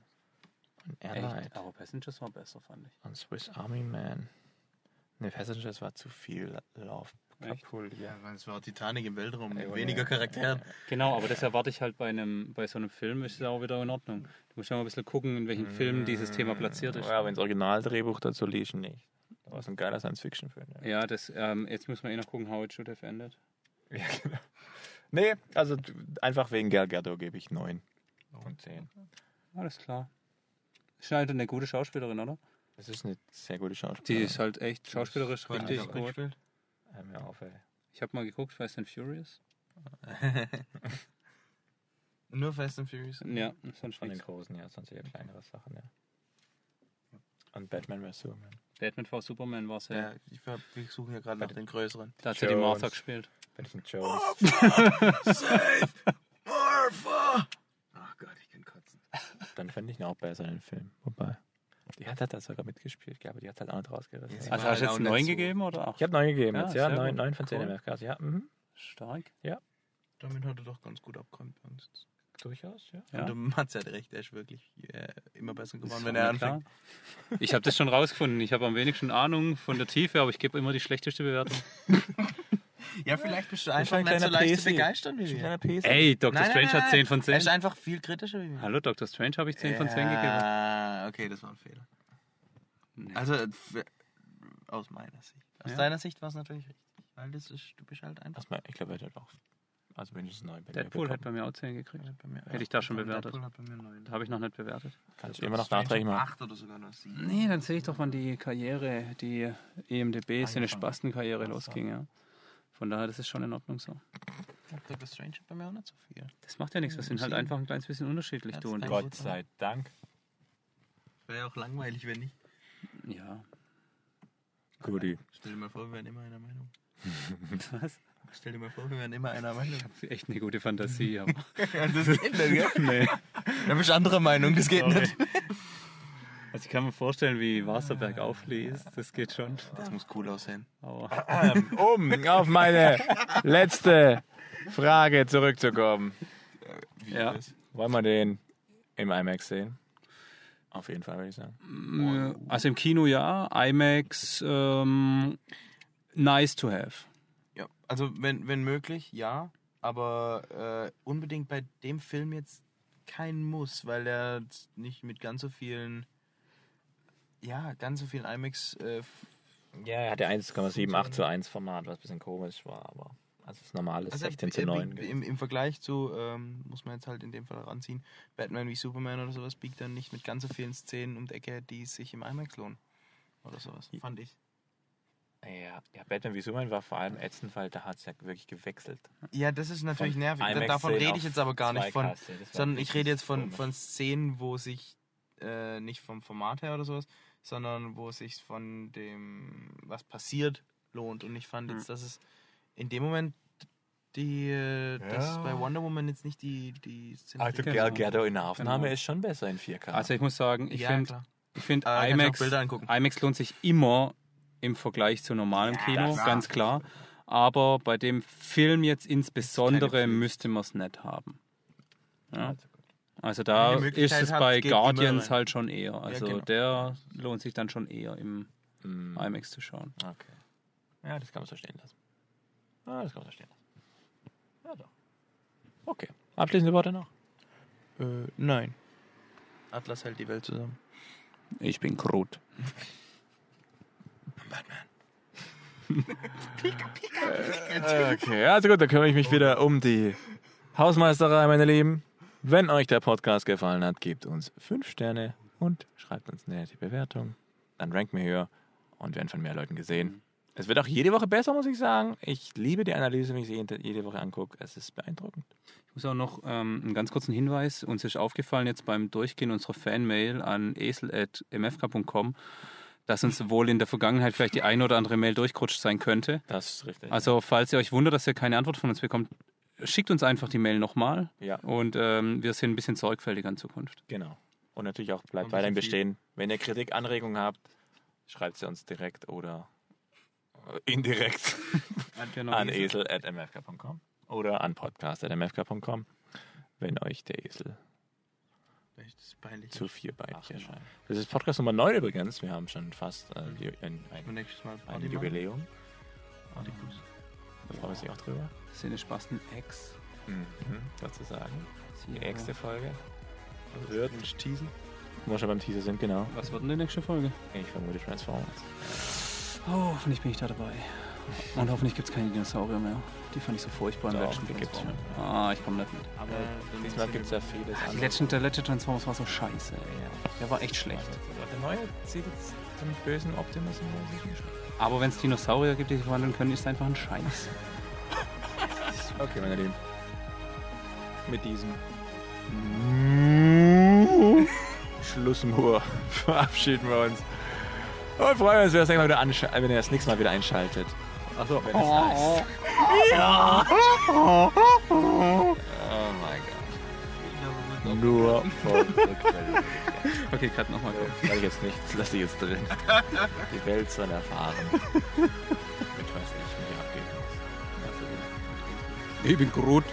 S3: Und. Airlight.
S4: Echt? Aber Passengers war besser, fand ich.
S3: Und Swiss Army Man. Ne, Passengers war zu viel Love. Couple, ja.
S5: Ja, weil es war Titanic im Weltraum mit
S3: Ja,
S5: weniger
S3: ja.
S5: Charakteren.
S4: Genau, aber das erwarte ich halt bei einem, bei so einem Film, ist es auch wieder in Ordnung. Du musst ja mal ein bisschen gucken, in welchem Film dieses Thema platziert ist.
S3: Ja, aber ins Originaldrehbuch dazu liest nicht. Das war so ein geiler Science-Fiction-Film. Ja.
S4: Ja, das, ähm, jetzt müssen wir eh noch gucken, how it should have ended.
S3: Ja, genau. Nee, also einfach wegen Gal Gadot gebe ich 9 von 10.
S4: Alles klar. Ist halt eine gute Schauspielerin, oder?
S3: Das ist eine sehr gute
S4: Die
S3: Schauspielerin.
S4: ist halt echt schauspielerisch richtig gut.
S5: gespielt.
S3: Hör mir auf, ey.
S4: Ich habe mal geguckt, Fast and Furious.
S8: Nur Fast and Furious.
S4: Ja, sonst
S3: Von den großen, ja, sonst eher kleinere Sachen, ja. Und Batman vs. Superman.
S4: Batman v Superman war sehr.
S5: Ja, ich, ver- ich suche hier gerade nach den größeren.
S4: Da hat sie die. Martha gespielt.
S3: Benjamin Jones.
S5: Safe! Martha! Ach Gott, ich kann kotzen.
S3: Dann fände ich ihn auch besser, den Film. Wobei. Die hat halt da sogar mitgespielt, ja, aber die hat halt auch nicht rausgerissen.
S5: Ja,
S3: Ja.
S4: Also hast du
S5: halt
S4: jetzt
S5: auch
S4: neun gegeben oder acht?
S3: Ich habe 9 gegeben
S4: Ja,
S3: jetzt, ja.
S4: sehr
S3: 9,
S4: gut.
S3: 9 von 10
S4: Cool.
S3: MFKs, ja. Mhm.
S4: Stark.
S5: Damit hat er doch ganz gut abgeräumt bei uns.
S3: Durchaus, ja.
S4: Ja.
S5: Und Mats hat recht, er ist wirklich äh, immer besser geworden, wenn er
S4: klar.
S5: anfängt.
S4: Ich habe das schon rausgefunden. Ich habe am wenigsten Ahnung von der Tiefe, aber ich gebe immer die schlechteste Bewertung.
S5: Ja, vielleicht bist du einfach
S3: ein
S5: nicht so
S3: kleiner
S5: leicht zu
S3: PC.
S5: begeistern wie wir.
S4: Ey, Dr.
S5: Nein,
S4: Strange
S5: nein, nein,
S4: hat 10 von
S5: Er
S4: 10.
S5: ist einfach viel kritischer wie wir.
S4: Hallo, Dr. Strange habe ich 10 von 10 gegeben.
S5: Ah, okay, das war ein Fehler.
S4: Nee.
S5: Also, aus meiner Sicht. Aus
S4: Ja.
S5: deiner Sicht war es natürlich richtig. Weil das ist, du bist halt einfach.
S3: Ich glaube, er hat auch. Also mindestens 9 bei
S4: Deadpool hat bei mir auch 10 gekriegt.
S5: Bei mir,
S4: Hätte ich da schon bewertet.
S5: Deadpool hat bei mir neun.
S4: Habe ich noch nicht bewertet.
S3: Kannst du immer noch nachträglich machen.
S5: 8 oder sogar nur 7.
S4: Nee, dann sehe ich doch, wann die Karriere, die EMDB, seine. Spastenkarriere losging. Ja. Von daher, das ist schon in Ordnung so.
S5: Dr. Strange hat bei mir auch nicht so viel.
S4: Das macht ja nichts, wir sind halt einfach ein kleines bisschen unterschiedlich, du und ich.
S5: ich
S3: Gott sei Dank.
S5: Wäre ja auch langweilig, wenn nicht.
S4: Ja.
S3: Guti.
S5: Stell dir mal vor, wir wären immer einer Meinung.
S4: Was?
S5: Stell dir mal vor, wir wären immer einer Meinung.
S4: Echt eine gute Fantasie, aber.
S5: ja, das geht nicht, gell?
S4: nee.
S5: Da bist du anderer Meinung, das geht
S4: Sorry.
S5: nicht.
S4: Also ich kann mir vorstellen, wie Wasserberg aufliest. Das geht schon.
S5: Das muss cool aussehen.
S4: Aber
S3: Ähm, um auf meine letzte Frage zurückzukommen.
S5: Wie
S4: Ja.
S3: Wollen wir den im IMAX sehen? Auf jeden Fall, würde ich sagen.
S4: äh, also im Kino ja, IMAX ähm, nice to have.
S5: Ja, also wenn, wenn möglich, ja. Aber äh, unbedingt bei dem Film jetzt kein Muss, weil er nicht mit ganz so vielen, ja, ganz so vielen IMAX äh,
S3: Ja, er hatte 1,78 zu 1 Format, was ein bisschen komisch war, aber also das normale ist
S5: Also
S3: 16 zu
S5: äh,
S3: 9.
S5: im, im Vergleich zu, ähm, muss man jetzt halt in dem Fall ranziehen, Batman wie Superman oder sowas biegt dann nicht mit ganz so vielen Szenen um die Ecke, die sich im IMAX lohnen.
S8: Oder sowas, fand ich.
S3: Ja, ja, Batman wie Superman war vor allem ätzend, weil da hat es ja wirklich gewechselt.
S8: Ja, das ist natürlich
S3: Von
S8: nervig.
S3: IMAX
S8: Davon rede ich jetzt aber gar nicht von,
S3: 2K sehen. Das war
S8: sondern ich rede jetzt von,
S3: komisch.
S8: von Szenen, wo sich äh, nicht vom Format her oder sowas, sondern wo es sich von dem, was passiert, lohnt. Und ich fand
S3: Hm.
S8: jetzt, dass es in dem Moment die, äh, das
S3: Ja.
S8: bei Wonder Woman jetzt nicht die, die
S3: Also
S4: Genau.
S3: Gal Gadot in der Aufnahme
S4: Genau.
S3: ist schon besser in 4K.
S4: Also ich muss sagen, ich
S8: ja,
S4: finde ich find
S8: Äh,
S4: IMAX. IMAX lohnt sich immer im Vergleich zu normalem Kino,
S8: das-
S4: ganz klar. Aber bei dem Film jetzt insbesondere müsste man es nicht haben. Ja.
S3: Also.
S4: Also da ist es bei Guardians halt schon eher. Also
S8: genau.
S4: der lohnt sich dann schon eher im
S3: Mm,
S4: IMAX zu schauen.
S3: Okay. Ja, das kann man so stehen lassen. Ah, das kann man so stehen lassen. Ja, doch. Okay. Abschließende Worte noch?
S8: Äh, nein. Atlas hält die Welt zusammen.
S4: Ich bin Groot.
S3: Okay, also gut, dann kümmere ich mich wieder um die Hausmeisterei, meine Lieben. Wenn euch der Podcast gefallen hat, gebt uns 5 Sterne und schreibt uns eine nette Bewertung. Dann ranken wir höher und werden von mehr Leuten gesehen. Es wird auch jede Woche besser, muss ich sagen. Ich liebe die Analyse, wenn ich sie jede- jede Woche angucke. Es ist beeindruckend.
S4: Ich muss auch noch ähm, einen ganz kurzen Hinweis. Uns ist aufgefallen jetzt beim Durchgehen unserer Fanmail an esel.mfk.com, dass uns wohl in der Vergangenheit vielleicht die eine oder andere Mail durchgerutscht sein könnte.
S3: Das ist richtig.
S4: Also, falls ihr euch wundert, dass ihr keine Antwort von uns bekommt, schickt uns einfach die Mail nochmal
S3: ja,
S4: und ähm, wir sind ein bisschen sorgfältiger in Zukunft.
S3: genau. Und natürlich auch bleibt
S8: Ein
S3: weiterhin bestehen. Wenn ihr Kritik, Anregungen habt, schreibt sie uns direkt oder äh, indirekt an esel.mfk.com oder an podcast.mfk.com, wenn euch der Esel
S8: Das ist peinlich.
S3: zu vierbeinig erscheint. Das ist Podcast Nummer 9 übrigens. Wir haben schon fast äh, ein, ein, ein
S8: machen.
S3: Jubiläum. Da freuen wir sich auch drüber.
S4: Sinne Spasten X.
S3: Mhm. Sozusagen. Die nächste Folge wird Teasen. Wo wir schon beim Teaser sind, genau.
S4: Was wird denn die nächste Folge?
S3: Ich vermute Transformers.
S4: Oh, hoffentlich bin ich da dabei. Und hoffentlich gibt es keine Dinosaurier mehr. Die fand ich so furchtbar im
S3: Doch,
S4: letzten
S3: die gibt's
S4: Transformers.
S3: schon.
S4: Ah, ich komme nicht mit.
S3: Aber diesmal gibt es ja vieles
S4: Die
S3: anderes.
S4: letzten, der letzte Transformers war so scheiße. Ey.
S3: Ja.
S4: Der war echt schlecht.
S3: Aber der neue sieht jetzt zum bösen Optimus nicht schlecht.
S4: Aber wenn es Dinosaurier gibt, die sich verwandeln können, ist es einfach ein Scheiß.
S3: Okay, meine Lieben. Mit diesem Schlussmoor verabschieden wir uns. Und freuen uns, wenn ihr das nächste Mal wieder, äh, wenn ihr das nächste Mal wieder einschaltet. Achso, wenn es heißt. Ja. Oh mein Gott. Nur von.
S4: Okay, cut nochmal.
S3: Das ich jetzt nicht, das lasse ich jetzt drin. Die Welt soll erfahren. Ich
S4: bin Groot.